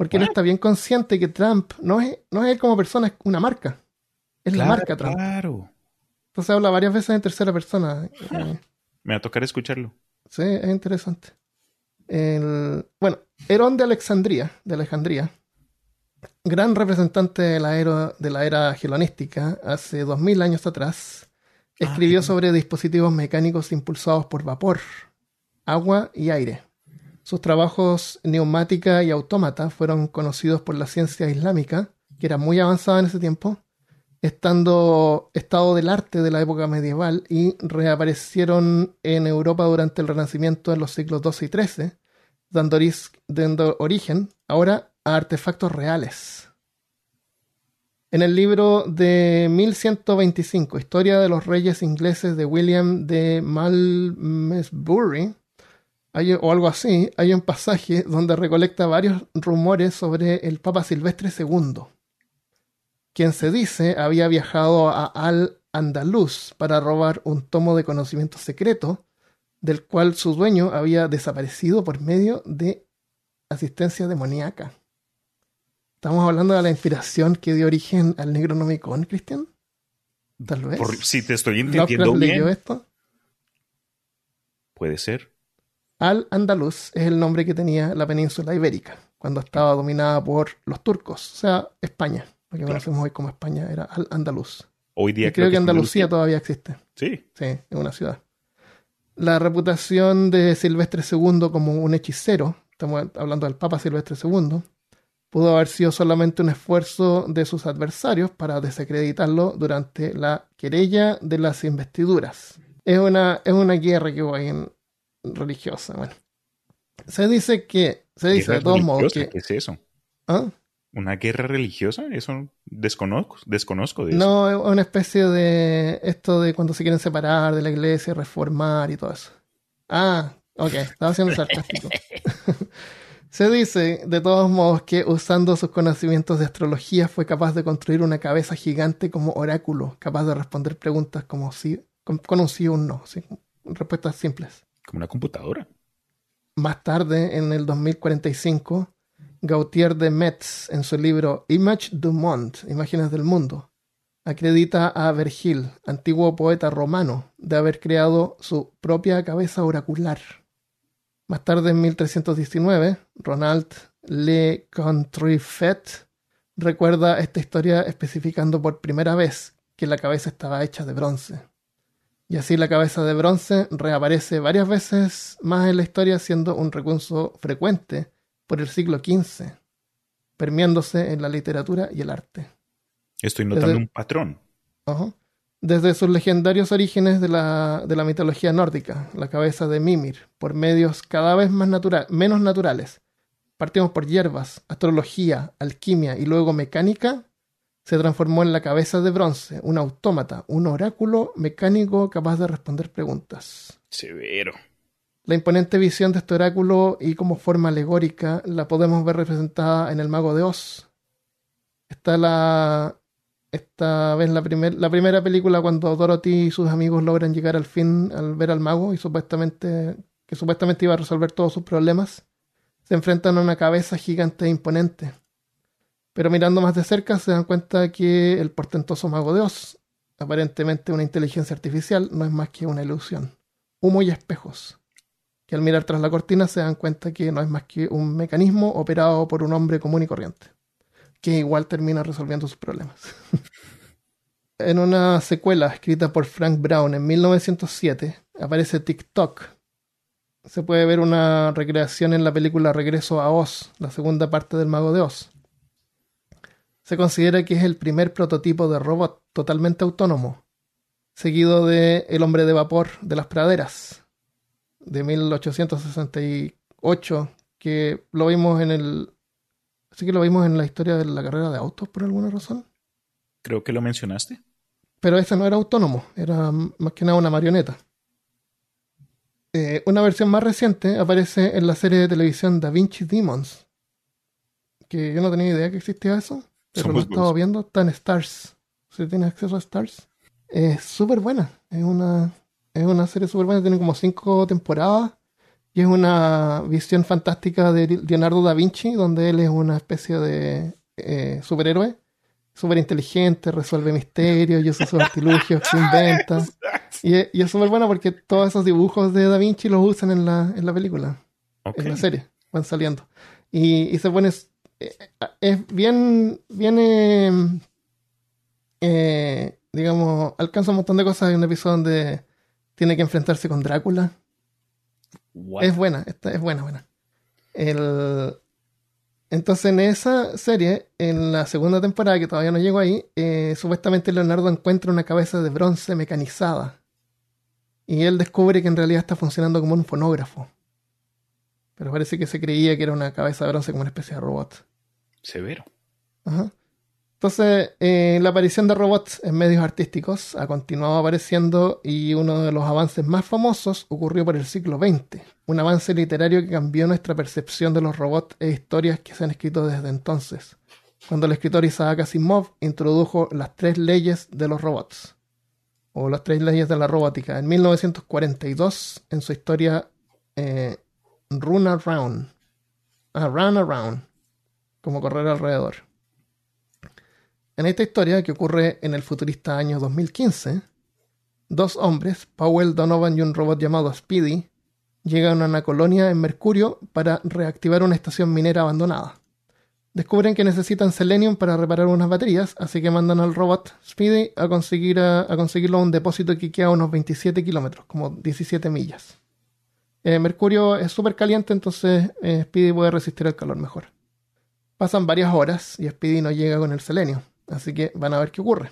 Porque él está bien consciente que Trump no es, no es él como persona, es una marca. Es la marca Trump. Claro. Entonces habla varias veces en tercera persona. Eh, Me va a tocar escucharlo. Sí, es interesante. bueno, Herón de Alexandría, de Alejandría, gran representante de la, era, de la era gelonística, hace dos mil años atrás, ah, escribió sobre dispositivos mecánicos impulsados por vapor, agua y aire. Sus trabajos neumática y autómata fueron conocidos por la ciencia islámica, que era muy avanzada en ese tiempo, estando estado del arte de la época medieval y reaparecieron en Europa durante el Renacimiento en los siglos XII y XIII, dando, dando origen ahora a artefactos reales. En el libro de 1125, Historia de los Reyes Ingleses de William de Malmesbury, o algo así, hay un pasaje donde recolecta varios rumores sobre el Papa Silvestre II, quien se dice había viajado a Al-Andalus para robar un tomo de conocimiento secreto, del cual su dueño había desaparecido por medio de asistencia demoníaca. ¿Estamos hablando de la inspiración que dio origen al Necronomicon, Cristian? Tal vez. si te estoy entendiendo bien. esto? Puede ser. Al-Andalus es el nombre que tenía la península ibérica cuando estaba dominada por los turcos, o sea, España. Lo que conocemos hoy como España era Al-Andalus. Hoy día creo, que Andalucía todavía existe. Sí. Sí, es una ciudad. La reputación de Silvestre II como un hechicero, estamos hablando del Papa Silvestre II, pudo haber sido solamente un esfuerzo de sus adversarios para desacreditarlo durante la querella de las investiduras. Es una, es una guerra que hubo ahí en, religiosa. Bueno, se dice que, se dice de todos modos que... ¿Qué es eso? ¿Ah? ¿Una guerra religiosa? Eso desconozco, desconozco de eso. No, es una especie de esto de cuando se quieren separar de la iglesia, reformar y todo eso. Ah, ok, estaba siendo sarcástico. se dice, de todos modos, que usando sus conocimientos de astrología fue capaz de construir una cabeza gigante como oráculo, capaz de responder preguntas como si, con, un sí o un no, respuestas simples. Como una computadora. Más tarde, en el 2045, Gautier de Metz, en su libro Image du Monde, Imágenes del Mundo, acredita a Vergil, antiguo poeta romano, de haber creado su propia cabeza oracular. Más tarde, en 1319, Ronald Le Contrefait recuerda esta historia especificando por primera vez que la cabeza estaba hecha de bronce. Y así la cabeza de bronce reaparece varias veces más en la historia, siendo un recurso frecuente por el siglo XV. permeándose en la literatura y el arte. Estoy notando Desde- un patrón. Desde sus legendarios orígenes de la, de la mitología nórdica, la cabeza de Mimir, por medios cada vez más menos naturales. Partimos por hierbas, astrología, alquimia y luego mecánica, se transformó en la cabeza de bronce, un autómata, un oráculo mecánico capaz de responder preguntas. Severo. La imponente visión de este oráculo y como forma alegórica la podemos ver representada en el Mago de Oz. Está la. Esta vez la, primer- la primera película cuando Dorothy y sus amigos logran llegar al fin al ver al mago y supuestamente. que supuestamente iba a resolver todos sus problemas. Se enfrentan a una cabeza gigante e imponente. Pero mirando más de cerca se dan cuenta que el portentoso Mago de Oz, aparentemente una inteligencia artificial, no es más que una ilusión. Humo y espejos que al mirar tras la cortina se dan cuenta que no es más que un mecanismo operado por un hombre común y corriente, que igual termina resolviendo sus problemas. en una secuela escrita por Frank Brown en 1907 aparece TikTok. Se puede ver una recreación en la película Regreso a Oz, la segunda parte del Mago de Oz. Se considera que es el primer prototipo de robot totalmente autónomo, seguido de El hombre de vapor de las praderas, de 1868, que lo vimos en el... Sí que lo vimos en la historia de la carrera de autos por alguna razón. Creo que lo mencionaste. Pero ese no era autónomo, era más que nada una marioneta. Eh, una versión más reciente aparece en la serie de televisión Da Vinci Demons, que yo no tenía idea que existía eso, pero Son lo he estado viendo, está en Stars. Si tienes acceso a Stars, es súper buena. Es una, es una serie súper buena, tiene como cinco temporadas y es una visión fantástica de Leonardo da Vinci, donde él es una especie de eh, superhéroe súper inteligente, resuelve misterios y usa sus artilugios que inventa. Y es, y es súper bueno porque todos esos dibujos de Da Vinci los usan en la, en la película, en la serie, van saliendo. Y, y se pone. Es bien. bien eh, eh, digamos, alcanza un montón de cosas. Hay un episodio donde tiene que enfrentarse con Drácula. What? Es buena, esta es buena, buena. El... Entonces, en esa serie, en la segunda temporada, que todavía no llego ahí, eh, supuestamente Leonardo encuentra una cabeza de bronce mecanizada. Y él descubre que en realidad está funcionando como un fonógrafo. Pero parece que se creía que era una cabeza de bronce como una especie de robot. Severo. Ajá. Entonces, eh, la aparición de robots en medios artísticos ha continuado apareciendo y uno de los avances más famosos ocurrió por el siglo XX, un avance literario que cambió nuestra percepción de los robots e historias que se han escrito desde entonces, cuando el escritor Isaac Asimov introdujo las tres leyes de los robots, o las tres leyes de la robótica, en 1942 en su historia eh, Run Around, ah, Run Around, como correr alrededor. En esta historia, que ocurre en el futurista año 2015, dos hombres, Powell Donovan y un robot llamado Speedy, llegan a una colonia en Mercurio para reactivar una estación minera abandonada. Descubren que necesitan selenium para reparar unas baterías, así que mandan al robot Speedy a, conseguir a, a conseguirlo a un depósito que queda a unos 27 kilómetros, como 17 millas. Eh, Mercurio es súper caliente, entonces eh, Speedy puede resistir el calor mejor. Pasan varias horas y Speedy no llega con el selenio, así que van a ver qué ocurre.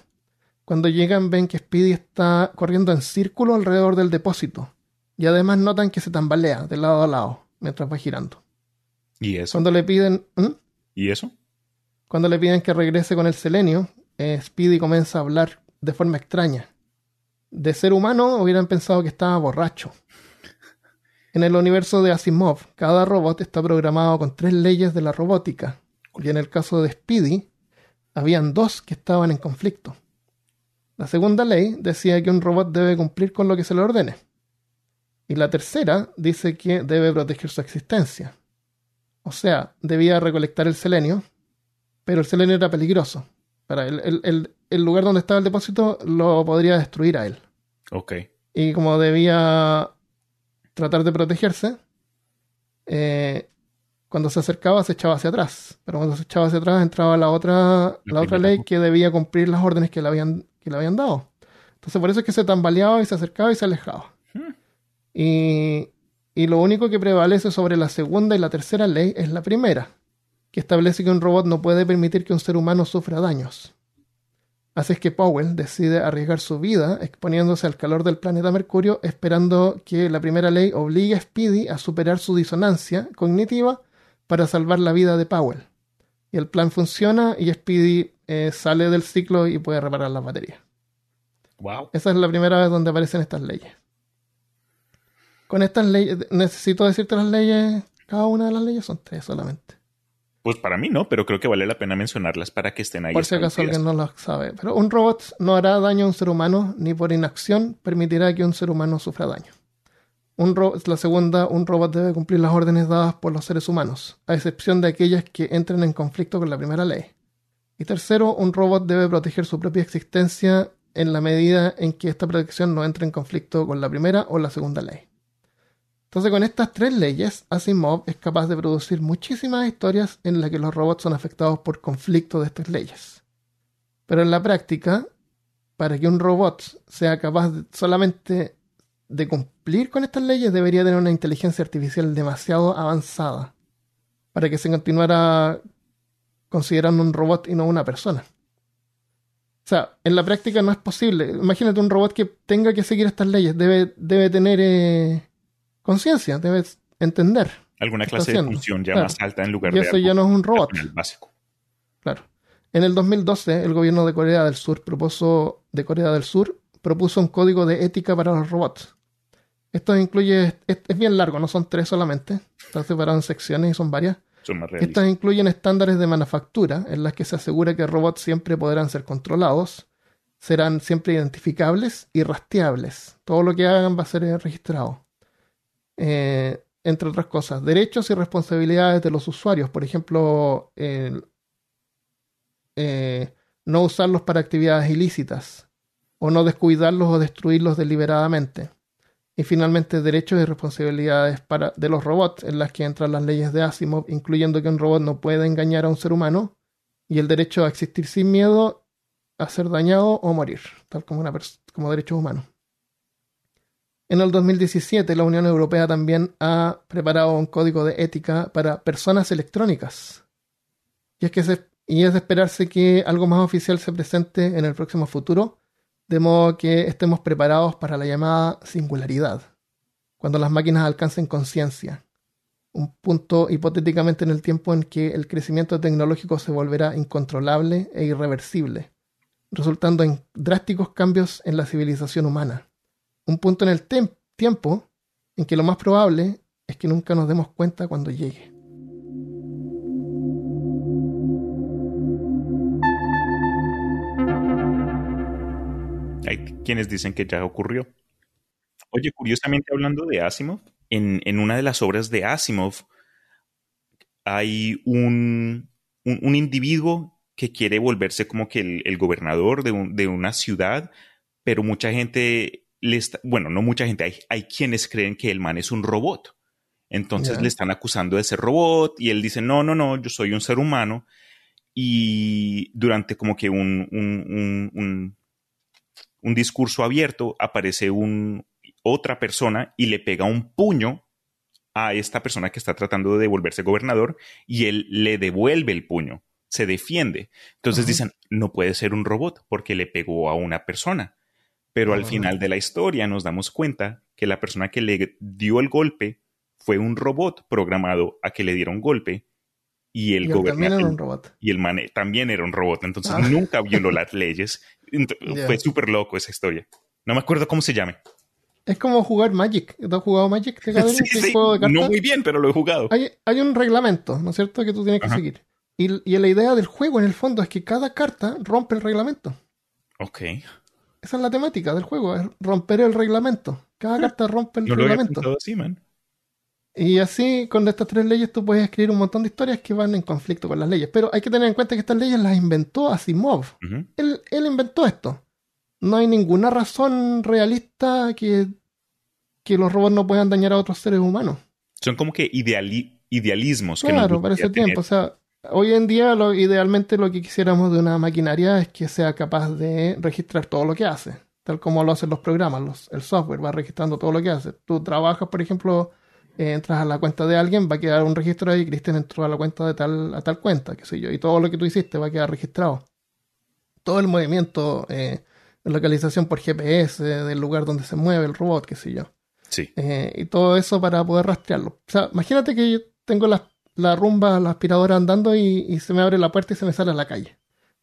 Cuando llegan ven que Speedy está corriendo en círculo alrededor del depósito y además notan que se tambalea de lado a lado mientras va girando. ¿Y eso? Cuando le piden, ¿Mm? ¿Y eso? cuando le piden que regrese con el selenio, eh, Speedy comienza a hablar de forma extraña. De ser humano hubieran pensado que estaba borracho. En el universo de Asimov, cada robot está programado con tres leyes de la robótica, y en el caso de Speedy, habían dos que estaban en conflicto. La segunda ley decía que un robot debe cumplir con lo que se le ordene. Y la tercera dice que debe proteger su existencia. O sea, debía recolectar el selenio, pero el selenio era peligroso. Para el, el- el- el lugar donde estaba el depósito lo podría destruir a él. Ok. Y como debía tratar de protegerse, eh, cuando se acercaba se echaba hacia atrás. Pero cuando se echaba hacia atrás entraba la otra, La otra ley que debía cumplir las órdenes que le habían, que le habían dado. Entonces por eso es que se tambaleaba y se acercaba y se alejaba. Hmm. Y, y lo único que prevalece sobre la segunda y la tercera ley es la primera, que establece que un robot no puede permitir que un ser humano sufra daños. Así es que Powell decide arriesgar su vida exponiéndose al calor del planeta Mercurio, esperando que la primera ley obligue a Speedy a superar su disonancia cognitiva para salvar la vida de Powell. Y el plan funciona y Speedy eh, sale del ciclo y puede reparar las baterías. Wow. Esa es la primera vez donde aparecen estas leyes. Con estas leyes, necesito decirte las leyes, cada una de las leyes son tres solamente. Pues para mí no, pero creo que vale la pena mencionarlas para que estén ahí. Por si acaso alguien no lo sabe. Pero un robot no hará daño a un ser humano, ni por inacción permitirá que un ser humano sufra daño. Un la segunda, un robot debe cumplir las órdenes dadas por los seres humanos, a excepción de aquellas que entren en conflicto con la primera ley. Y tercero, un robot debe proteger su propia existencia en la medida en que esta protección no entre en conflicto con la primera o la segunda ley. Entonces, con estas tres leyes, Asimov es capaz de producir muchísimas historias en las que los robots son afectados por conflicto de estas leyes. Pero en la práctica, para que un robot sea capaz solamente de cumplir con estas leyes, debería tener una inteligencia artificial demasiado avanzada para que se continuara considerando un robot y no una persona. O sea, en la práctica no es posible. Imagínate un robot que tenga que seguir estas leyes, debe, debe tener eh, conciencia, debes entender. Alguna clase de función ya más alta en lugar y de. eso ya no es un robot. Básico. Claro. En el 2012, el gobierno de Corea del Sur propuso, de Corea del Sur propuso un código de ética para los robots. Esto incluye, es, bien largo, no son tres solamente, están separados en secciones y son varias. Son más Estas incluyen estándares de manufactura en las que se asegura que robots siempre podrán ser controlados, serán siempre identificables y rastreables. Todo lo que hagan va a ser registrado. Eh, entre otras cosas, derechos y responsabilidades de los usuarios, por ejemplo, eh, no usarlos para actividades ilícitas o no descuidarlos o destruirlos deliberadamente. Y finalmente, derechos y responsabilidades para, de los robots, en las que entran las leyes de Asimov, incluyendo que un robot no puede engañar a un ser humano, y el derecho a existir sin miedo a ser dañado o morir, tal como, una como derechos humanos. En el 2017, la Unión Europea también ha preparado un código de ética para personas electrónicas. Y es, que y es de esperarse que algo más oficial se presente en el próximo futuro, de modo que estemos preparados para la llamada singularidad, cuando las máquinas alcancen conciencia, un punto hipotéticamente en el tiempo en que el crecimiento tecnológico se volverá incontrolable e irreversible, resultando en drásticos cambios en la civilización humana un punto en el tiempo en que lo más probable es que nunca nos demos cuenta cuando llegue. Hay quienes dicen que ya ocurrió. Oye, curiosamente hablando de Asimov, en, una de las obras de Asimov hay un, individuo que quiere volverse como que el, gobernador de, de, una ciudad, pero mucha gente bueno, no mucha gente, hay, quienes creen que el man es un robot. Entonces le están acusando de ser robot y él dice, no, no, no, yo soy un ser humano. Y durante como que un, un, un, discurso abierto aparece un, otra persona y le pega un puño a esta persona que está tratando de devolverse gobernador y él le devuelve el puño, se defiende. Entonces dicen, no puede ser un robot porque le pegó a una persona. Pero al final de la historia nos damos cuenta que la persona que le dio el golpe fue un robot programado a que le diera un golpe y el gobernador también era un robot. Y el man también era un robot, entonces ah. nunca violó las leyes. Fue súper loco esa historia. No me acuerdo cómo se llame. Es como jugar Magic. ¿Tú has jugado Magic? sí, sí. No muy bien, pero lo he jugado. Hay, un reglamento, ¿no es cierto?, que tú tienes que seguir. Y, y la idea del juego, en el fondo, es que cada carta rompe el reglamento. Ok. Esa es la temática del juego, es romper el reglamento. Cada carta rompe el reglamento. Y así, con estas tres leyes, tú puedes escribir un montón de historias que van en conflicto con las leyes. Pero hay que tener en cuenta que estas leyes las inventó Asimov. él, él, inventó esto. No hay ninguna razón realista que, que los robots no puedan dañar a otros seres humanos. Son como que idealismos. Claro, para ese tiempo. O sea, Hoy en día, lo, idealmente, lo que quisiéramos de una maquinaria es que sea capaz de registrar todo lo que hace, tal como lo hacen los programas, el software va registrando todo lo que hace. Tú trabajas, por ejemplo, eh, entras a la cuenta de alguien, va a quedar un registro ahí, Cristian entró a la cuenta de tal, a tal cuenta, qué sé yo, y todo lo que tú hiciste va a quedar registrado. Todo el movimiento, eh, localización por GPS del lugar donde se mueve el robot, qué sé yo. Sí. Eh, y todo eso para poder rastrearlo. O sea, imagínate que yo tengo la, la rumba, la aspiradora andando y, y, se me abre la puerta y se me sale a la calle.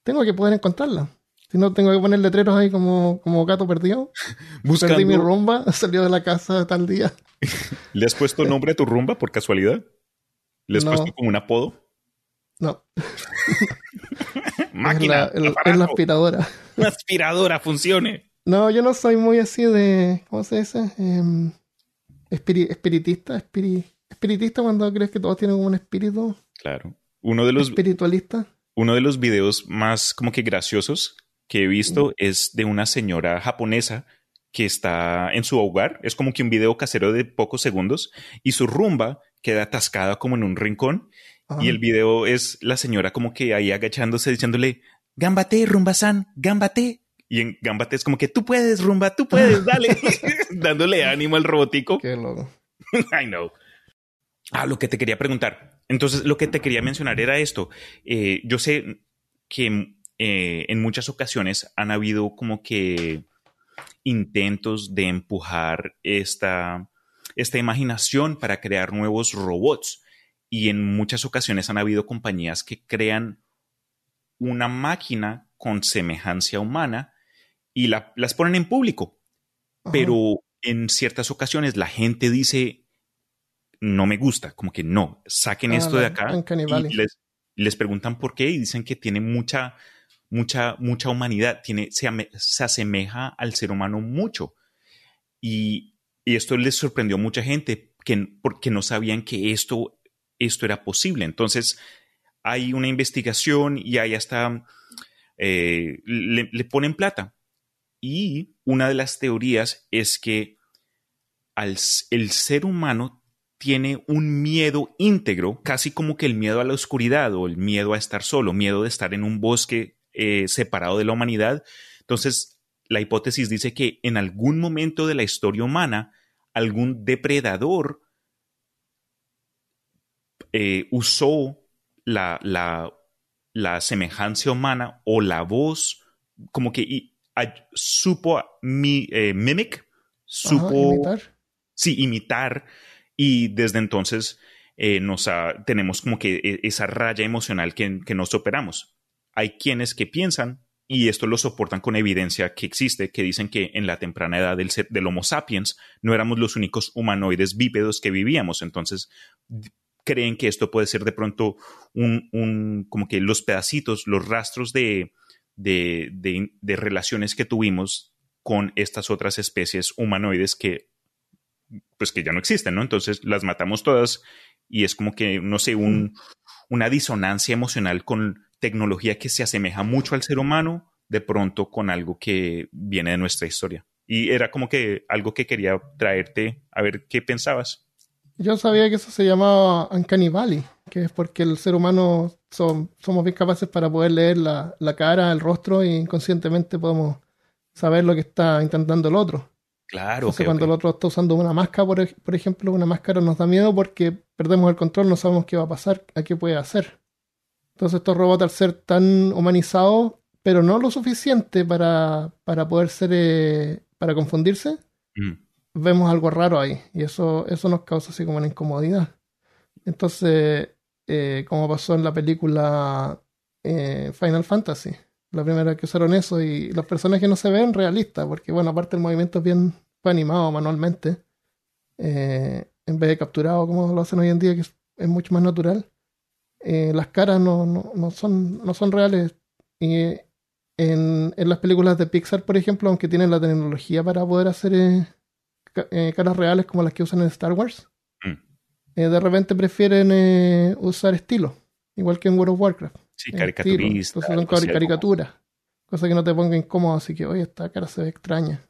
Tengo que poder encontrarla. Si no, tengo que poner letreros ahí como, como gato perdido. Buscando... Perdí mi rumba, salió de la casa tal día. ¿Le has puesto nombre a tu rumba por casualidad? ¿Le has No. puesto como un apodo? No, Máquina, es la, el- es aparato, la aspiradora. aspiradora, funcione. No, yo no soy muy así de. ¿Cómo se dice? Em, espiri- espiritista. espiri- espiritista cuando crees que todos tienen como un espíritu. Claro. Uno de los, Espiritualista. uno de los videos más como que graciosos que he visto es de una señora japonesa que está en su hogar. Es como que un video casero de pocos segundos y su rumba queda atascada como en un rincón Ajá. y el video es la señora como que ahí agachándose diciéndole, gámbate, rumba-san, gámbate. Y en gámbate es como que tú puedes, rumba, tú puedes, dale. Dándole ánimo al robotico. Qué loco. I know. Ah, lo que te quería preguntar. Entonces, lo que te quería mencionar era esto. Eh, yo sé que eh, en muchas ocasiones han habido como que intentos de empujar esta, esta imaginación para crear nuevos robots. Y en muchas ocasiones han habido compañías que crean una máquina con semejanza humana y la- las ponen en público Ajá. pero en ciertas ocasiones la gente dice no me gusta, como que no, saquen Ah, esto de acá y les, les preguntan por qué y dicen que tiene mucha, mucha, mucha humanidad, tiene, se, asemeja al ser humano mucho. Y, y esto les sorprendió a mucha gente que, porque no sabían que esto, esto era posible. Entonces, hay una investigación y ahí hasta eh, le, le ponen plata. Y una de las teorías es que al, el ser humano tiene un miedo íntegro, casi como que el miedo a la oscuridad o el miedo a estar solo, miedo de estar en un bosque eh, separado de la humanidad. Entonces, la hipótesis dice que en algún momento de la historia humana, algún depredador eh, usó la, la, la semejanza humana o la voz, como que y- a- supo mi, eh, mimic, Ajá, supo imitar. sí, imitar y desde entonces eh, nos ha- tenemos como que e- esa raya emocional que, que nos operamos. Hay quienes que piensan, y esto lo soportan con evidencia que existe, que dicen que en la temprana edad del, ser- del Homo sapiens no éramos los únicos humanoides bípedos que vivíamos, entonces creen que esto puede ser de pronto un, un- como que los pedacitos, los rastros de, de, de- de relaciones que tuvimos con estas otras especies humanoides que pues que ya no existen, ¿no? Entonces las matamos todas y es como que, no sé, un, una disonancia emocional con tecnología que se asemeja mucho al ser humano, de pronto con algo que viene de nuestra historia. Y era como que algo que quería traerte a ver qué pensabas. Yo sabía que eso se llamaba Uncanny Valley, que es porque el ser humano son- somos bien capaces para poder leer la, la cara, el rostro y inconscientemente podemos saber lo que está intentando el otro. Claro, Entonces, cuando el otro está usando una máscara, por, por ejemplo, una máscara nos da miedo porque perdemos el control, no sabemos qué va a pasar, a qué puede hacer. Entonces, estos robots, al ser tan humanizados, pero no lo suficiente para, para poder ser, eh, para confundirse, vemos algo raro ahí. Y eso, eso nos causa así como una incomodidad. Entonces, eh, como pasó en la película eh, Final Fantasy, la primera vez que usaron eso, y los personajes no se ven realistas, porque bueno, aparte el movimiento es bien animado manualmente, en vez de capturado como lo hacen hoy en día, que es, es mucho más natural. Eh, las caras no, no, no son, no son reales. Y en, en las películas de Pixar, por ejemplo, aunque tienen la tecnología para poder hacer eh, ca- eh, caras reales como las que usan en Star Wars, Mm. eh, de repente prefieren usar estilo, igual que en World of Warcraft. Sí. Entonces son caricaturas, cosa que no te ponga incómodo, así que, oye, esta cara se ve extraña.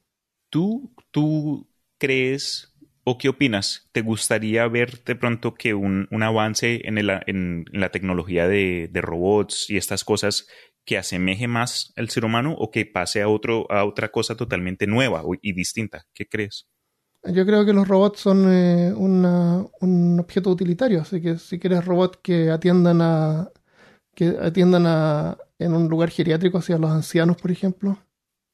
¿Tú, ¿Tú crees o qué opinas? ¿Te gustaría ver de pronto que un, un avance en, el- en la tecnología de, de robots y estas cosas que asemeje más al ser humano o que pase a, otro, a otra cosa totalmente nueva y distinta? ¿Qué crees? Yo creo que los robots son eh, una- un objeto utilitario, así que si quieres robots que atiendan a que atiendan a en un lugar geriátrico, hacia los ancianos, por ejemplo,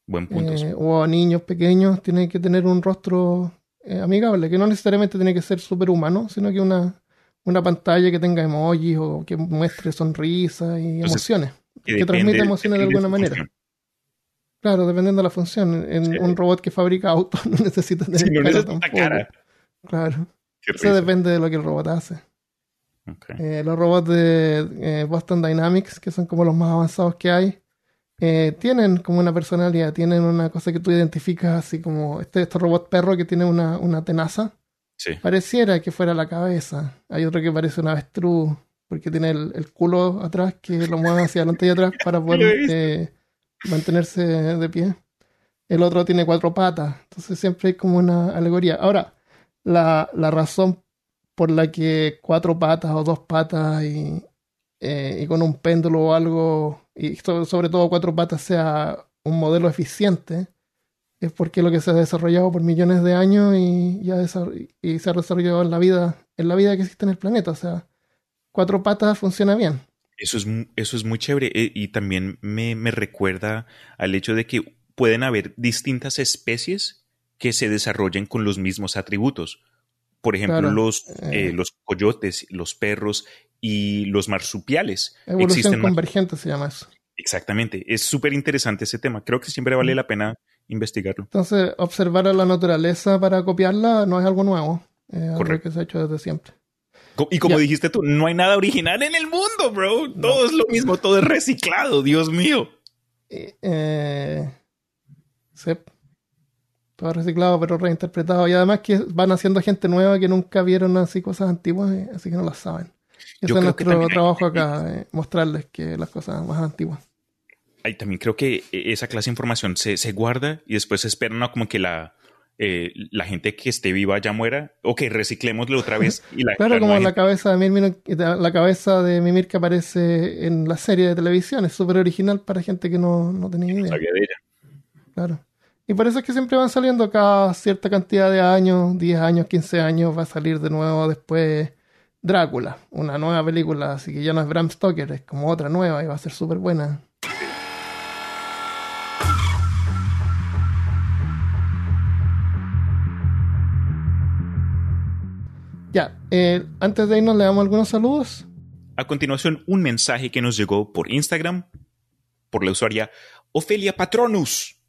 Buen punto. eh, o a niños pequeños, tienen que tener un rostro eh, amigable, que no necesariamente tiene que ser superhumano, sino que una, una pantalla que tenga emojis o que muestre sonrisas y Entonces, emociones, que, depende- transmita emociones de alguna manera. función. Claro, dependiendo de la función. En Sí. un robot que fabrica autos no necesita tener Sí, no cara tampoco. cara. Claro, eso depende de lo que el robot hace. Eh, los robots de eh, Boston Dynamics, que son como los más avanzados que hay, eh, tienen como una personalidad, tienen una cosa que tú identificas así como este, este robot perro que tiene una, una tenaza. Sí. Pareciera que fuera la cabeza. Hay otro que parece un avestruz, porque tiene el, el culo atrás que lo mueve hacia adelante y atrás para poder eh, mantenerse de pie. El otro tiene cuatro patas. Entonces siempre hay como una alegoría. Ahora, la, la razón por la que cuatro patas o dos patas y, eh, y con un péndulo o algo, y so- sobre todo cuatro patas sea un modelo eficiente, es porque lo que se ha desarrollado por millones de años y, ya desar- y se ha desarrollado en la vida, en la vida que existe en el planeta. O sea, cuatro patas funciona bien. Eso es, eso es muy chévere eh, y también me, me recuerda al hecho de que pueden haber distintas especies que se desarrollen con los mismos atributos. Por ejemplo, Claro, los, eh. eh, los coyotes, los perros y los marsupiales. Evolución Existen convergente se llama eso. Exactamente. Es súper interesante ese tema. Creo que siempre vale la pena investigarlo. Entonces, observar a la naturaleza para copiarla no es algo nuevo. Es algo Correcto. que se ha hecho desde siempre. Y como dijiste tú, no hay nada original en el mundo, bro. Todo es lo mismo, todo es reciclado, Dios mío. Y, eh, sí. Todo reciclado, pero reinterpretado. Y además que van haciendo gente nueva que nunca vieron así cosas antiguas, eh, así que no las saben. Yo es creo que nuestro hay- trabajo acá, eh, mostrarles que las cosas más antiguas. Ay, también creo que esa clase de información se, se guarda y después se espera ¿no? como que la, eh, la gente que esté viva ya muera. Ok, reciclémoslo otra vez. Y la, Claro, la como la cabeza de Mimir, la cabeza de Mimir que aparece en la serie de televisión. Es súper original para gente que no, no tenía idea. sabía de ella. Claro. Y por eso es que siempre van saliendo cada cierta cantidad de años, 10 años, 15 años, va a salir de nuevo después Drácula, una nueva película, así que ya no es Bram Stoker, es como otra nueva y va a ser súper buena. Ya, eh, antes de irnos le damos algunos saludos. A continuación, un mensaje que nos llegó por Instagram por la usuaria Ofelia Patronus.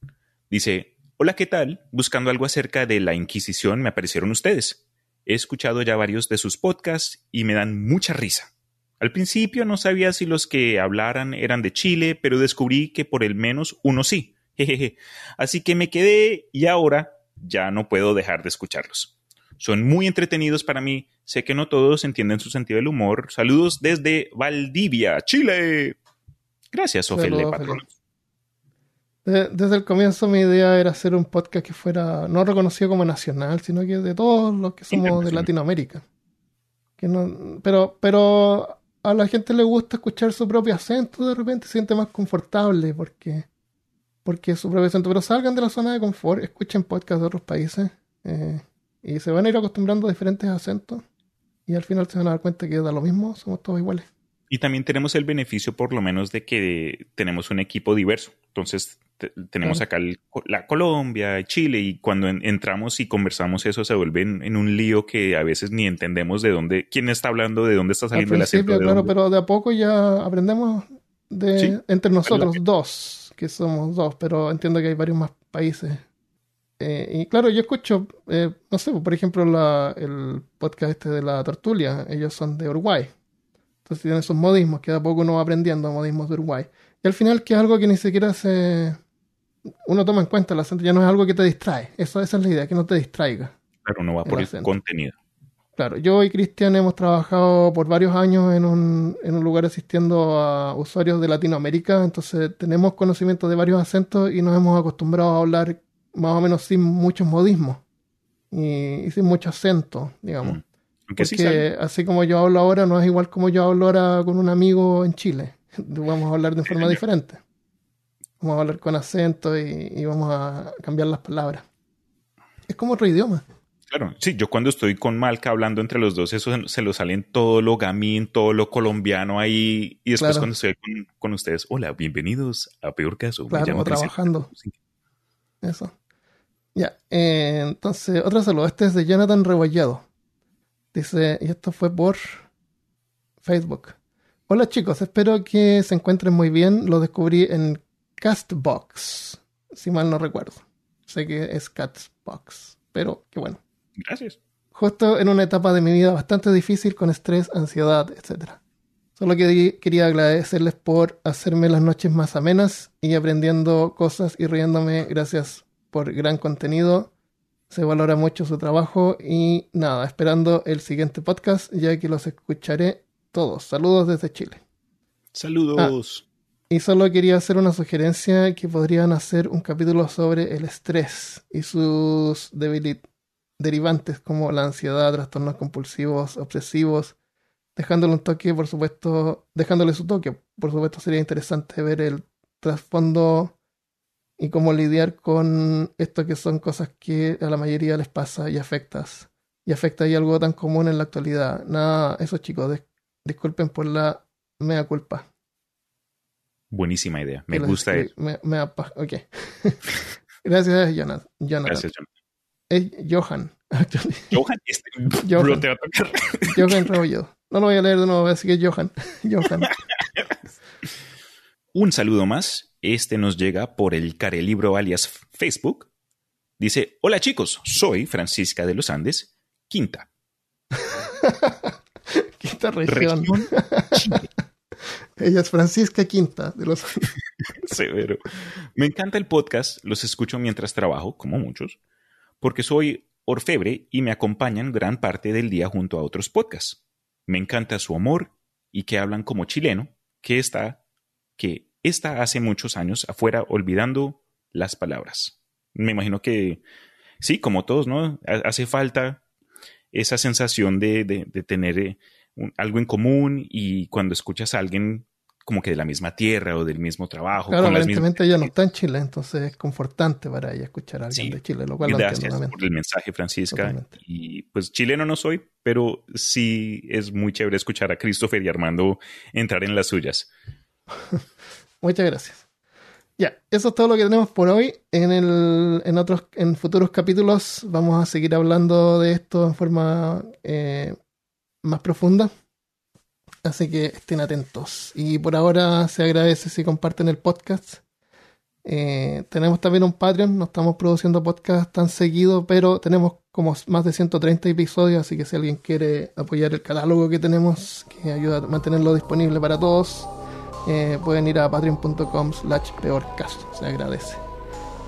Dice, hola, ¿qué tal? Buscando algo acerca de la Inquisición me aparecieron ustedes. He escuchado ya varios de sus podcasts y me dan mucha risa. Al principio no sabía si los que hablaran eran de Chile, pero descubrí que por el menos uno sí. Jejeje. Así que me quedé y ahora ya no puedo dejar de escucharlos. Son muy entretenidos para mí. Sé que no todos entienden su sentido del humor. Saludos desde Valdivia, Chile. Gracias, Ofelia Patrón. De- desde el comienzo mi idea era hacer un podcast que fuera no reconocido como nacional, sino que de todos los que somos de. Latinoamérica. Que no, pero, pero a la gente le gusta escuchar su propio acento, de repente se siente más confortable porque, porque es su propio acento. Pero salgan de la zona de confort, escuchen podcasts de otros países eh, y se van a ir acostumbrando a diferentes acentos y al final se van a dar cuenta que da lo mismo, somos todos iguales. Y también tenemos el beneficio, por lo menos, de que tenemos un equipo diverso. Entonces, te- tenemos acá el- la Colombia, Chile, y cuando en- entramos y conversamos eso se vuelve en, en un lío que a veces ni entendemos de dónde, quién está hablando, de dónde está Al saliendo el acento. claro, dónde. pero de a poco ya aprendemos de Sí, entre nosotros dos, que somos dos, pero entiendo que hay varios más países. Eh, y claro, yo escucho, eh, no sé, por ejemplo, la- el podcast este de la Tortulia, ellos son de Uruguay. Entonces tienen sus modismos, que de a poco uno va aprendiendo modismos de Uruguay. Y al final que es algo que ni siquiera se... Uno toma en cuenta el acento, ya no es algo que te distrae. Eso, esa es la idea, que no te distraiga. Claro, no va el por el acento. contenido. Claro, yo y Cristian hemos trabajado por varios años en un, en un lugar asistiendo a usuarios de Latinoamérica, entonces tenemos conocimiento de varios acentos y nos hemos acostumbrado a hablar más o menos sin muchos modismos y, y sin mucho acento, digamos. Mm. Sí Porque sale. así como yo hablo ahora no es igual como yo hablo ahora con un amigo en Chile. Vamos a hablar de forma diferente. Vamos a hablar con acento y, y vamos a cambiar las palabras. Es como otro idioma. Claro, sí, yo cuando estoy con Malca hablando entre los dos, eso se lo salen todo lo gamín, todo lo colombiano ahí. Y después cuando estoy con, ustedes, hola, bienvenidos a Peor Caso. Claro, trabajando. Eso. Ya, eh, entonces, otro saludo. Este es de Jonathan Rebollado. Dice, y esto fue por Facebook. Hola chicos, espero que se encuentren muy bien. Lo descubrí en Castbox, si mal no recuerdo. Sé que es Castbox, pero qué bueno. Gracias. Justo en una etapa de mi vida bastante difícil con estrés, ansiedad, etc. Solo que quería agradecerles por hacerme las noches más amenas y aprendiendo cosas y riéndome. Gracias por gran contenido. Se valora mucho su trabajo y nada, esperando el siguiente podcast ya que los escucharé todos. Saludos desde Chile. Saludos. Ah, y solo quería hacer una sugerencia que podrían hacer un capítulo sobre el estrés y sus derivantes como la ansiedad, trastornos compulsivos, obsesivos, dejándole un toque, por supuesto, dejándole su toque. Por supuesto sería interesante ver el trasfondo y cómo lidiar con esto que son cosas que a la mayoría les pasa y afectas. Y afecta y algo tan común en la actualidad. Nada, eso chicos, disculpen por la mea culpa. Buenísima idea, me gusta eso. Me, ok. Gracias, Jonathan. Gracias, Jonathan. Es Johan. Johan, este, Johan. te va a tocar. Johan Rebolledo. No lo voy a leer de nuevo, así que Johan. Johan. Un saludo más. Este nos llega por el Carelibro alias Facebook. Dice: Hola chicos, soy Francisca de los Andes, Quinta. Quinta región. Ella es Francisca Quinta de los Andes. Severo. Me encanta el podcast, los escucho mientras trabajo, como muchos, porque soy orfebre y me acompañan gran parte del día junto a otros podcasts. Me encanta su amor y que hablan como chileno, que está, que está hace muchos años afuera olvidando las palabras. Me imagino que sí, como todos, ¿no? Hace falta esa sensación de, de, tener eh, algo en común y cuando escuchas a alguien como que de la misma tierra o del mismo trabajo. Claro, evidentemente ella no está en Chile, entonces es confortante para ella escuchar a alguien de Chile, lo cual Gracias por el mensaje, Francisca. Y pues chileno no soy, pero sí es muy chévere escuchar a Christopher y Armando entrar en las suyas. Muchas gracias. Ya, eso es todo lo que tenemos por hoy. En, el, en otros, en futuros capítulos vamos a seguir hablando de esto en forma eh, más profunda. Así que estén atentos. Y por ahora se agradece si comparten el podcast. Eh, tenemos también un Patreon, no estamos produciendo podcast tan seguido, pero tenemos como más de 130 episodios, así que si alguien quiere apoyar el catálogo que tenemos, que ayuda a mantenerlo disponible para todos, eh, pueden ir a patreon.com slash peorcast, se agradece.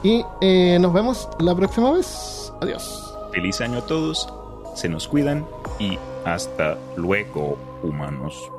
Y eh, nos vemos la próxima vez. Adiós. Feliz año a todos, se nos cuidan y hasta luego, humanos.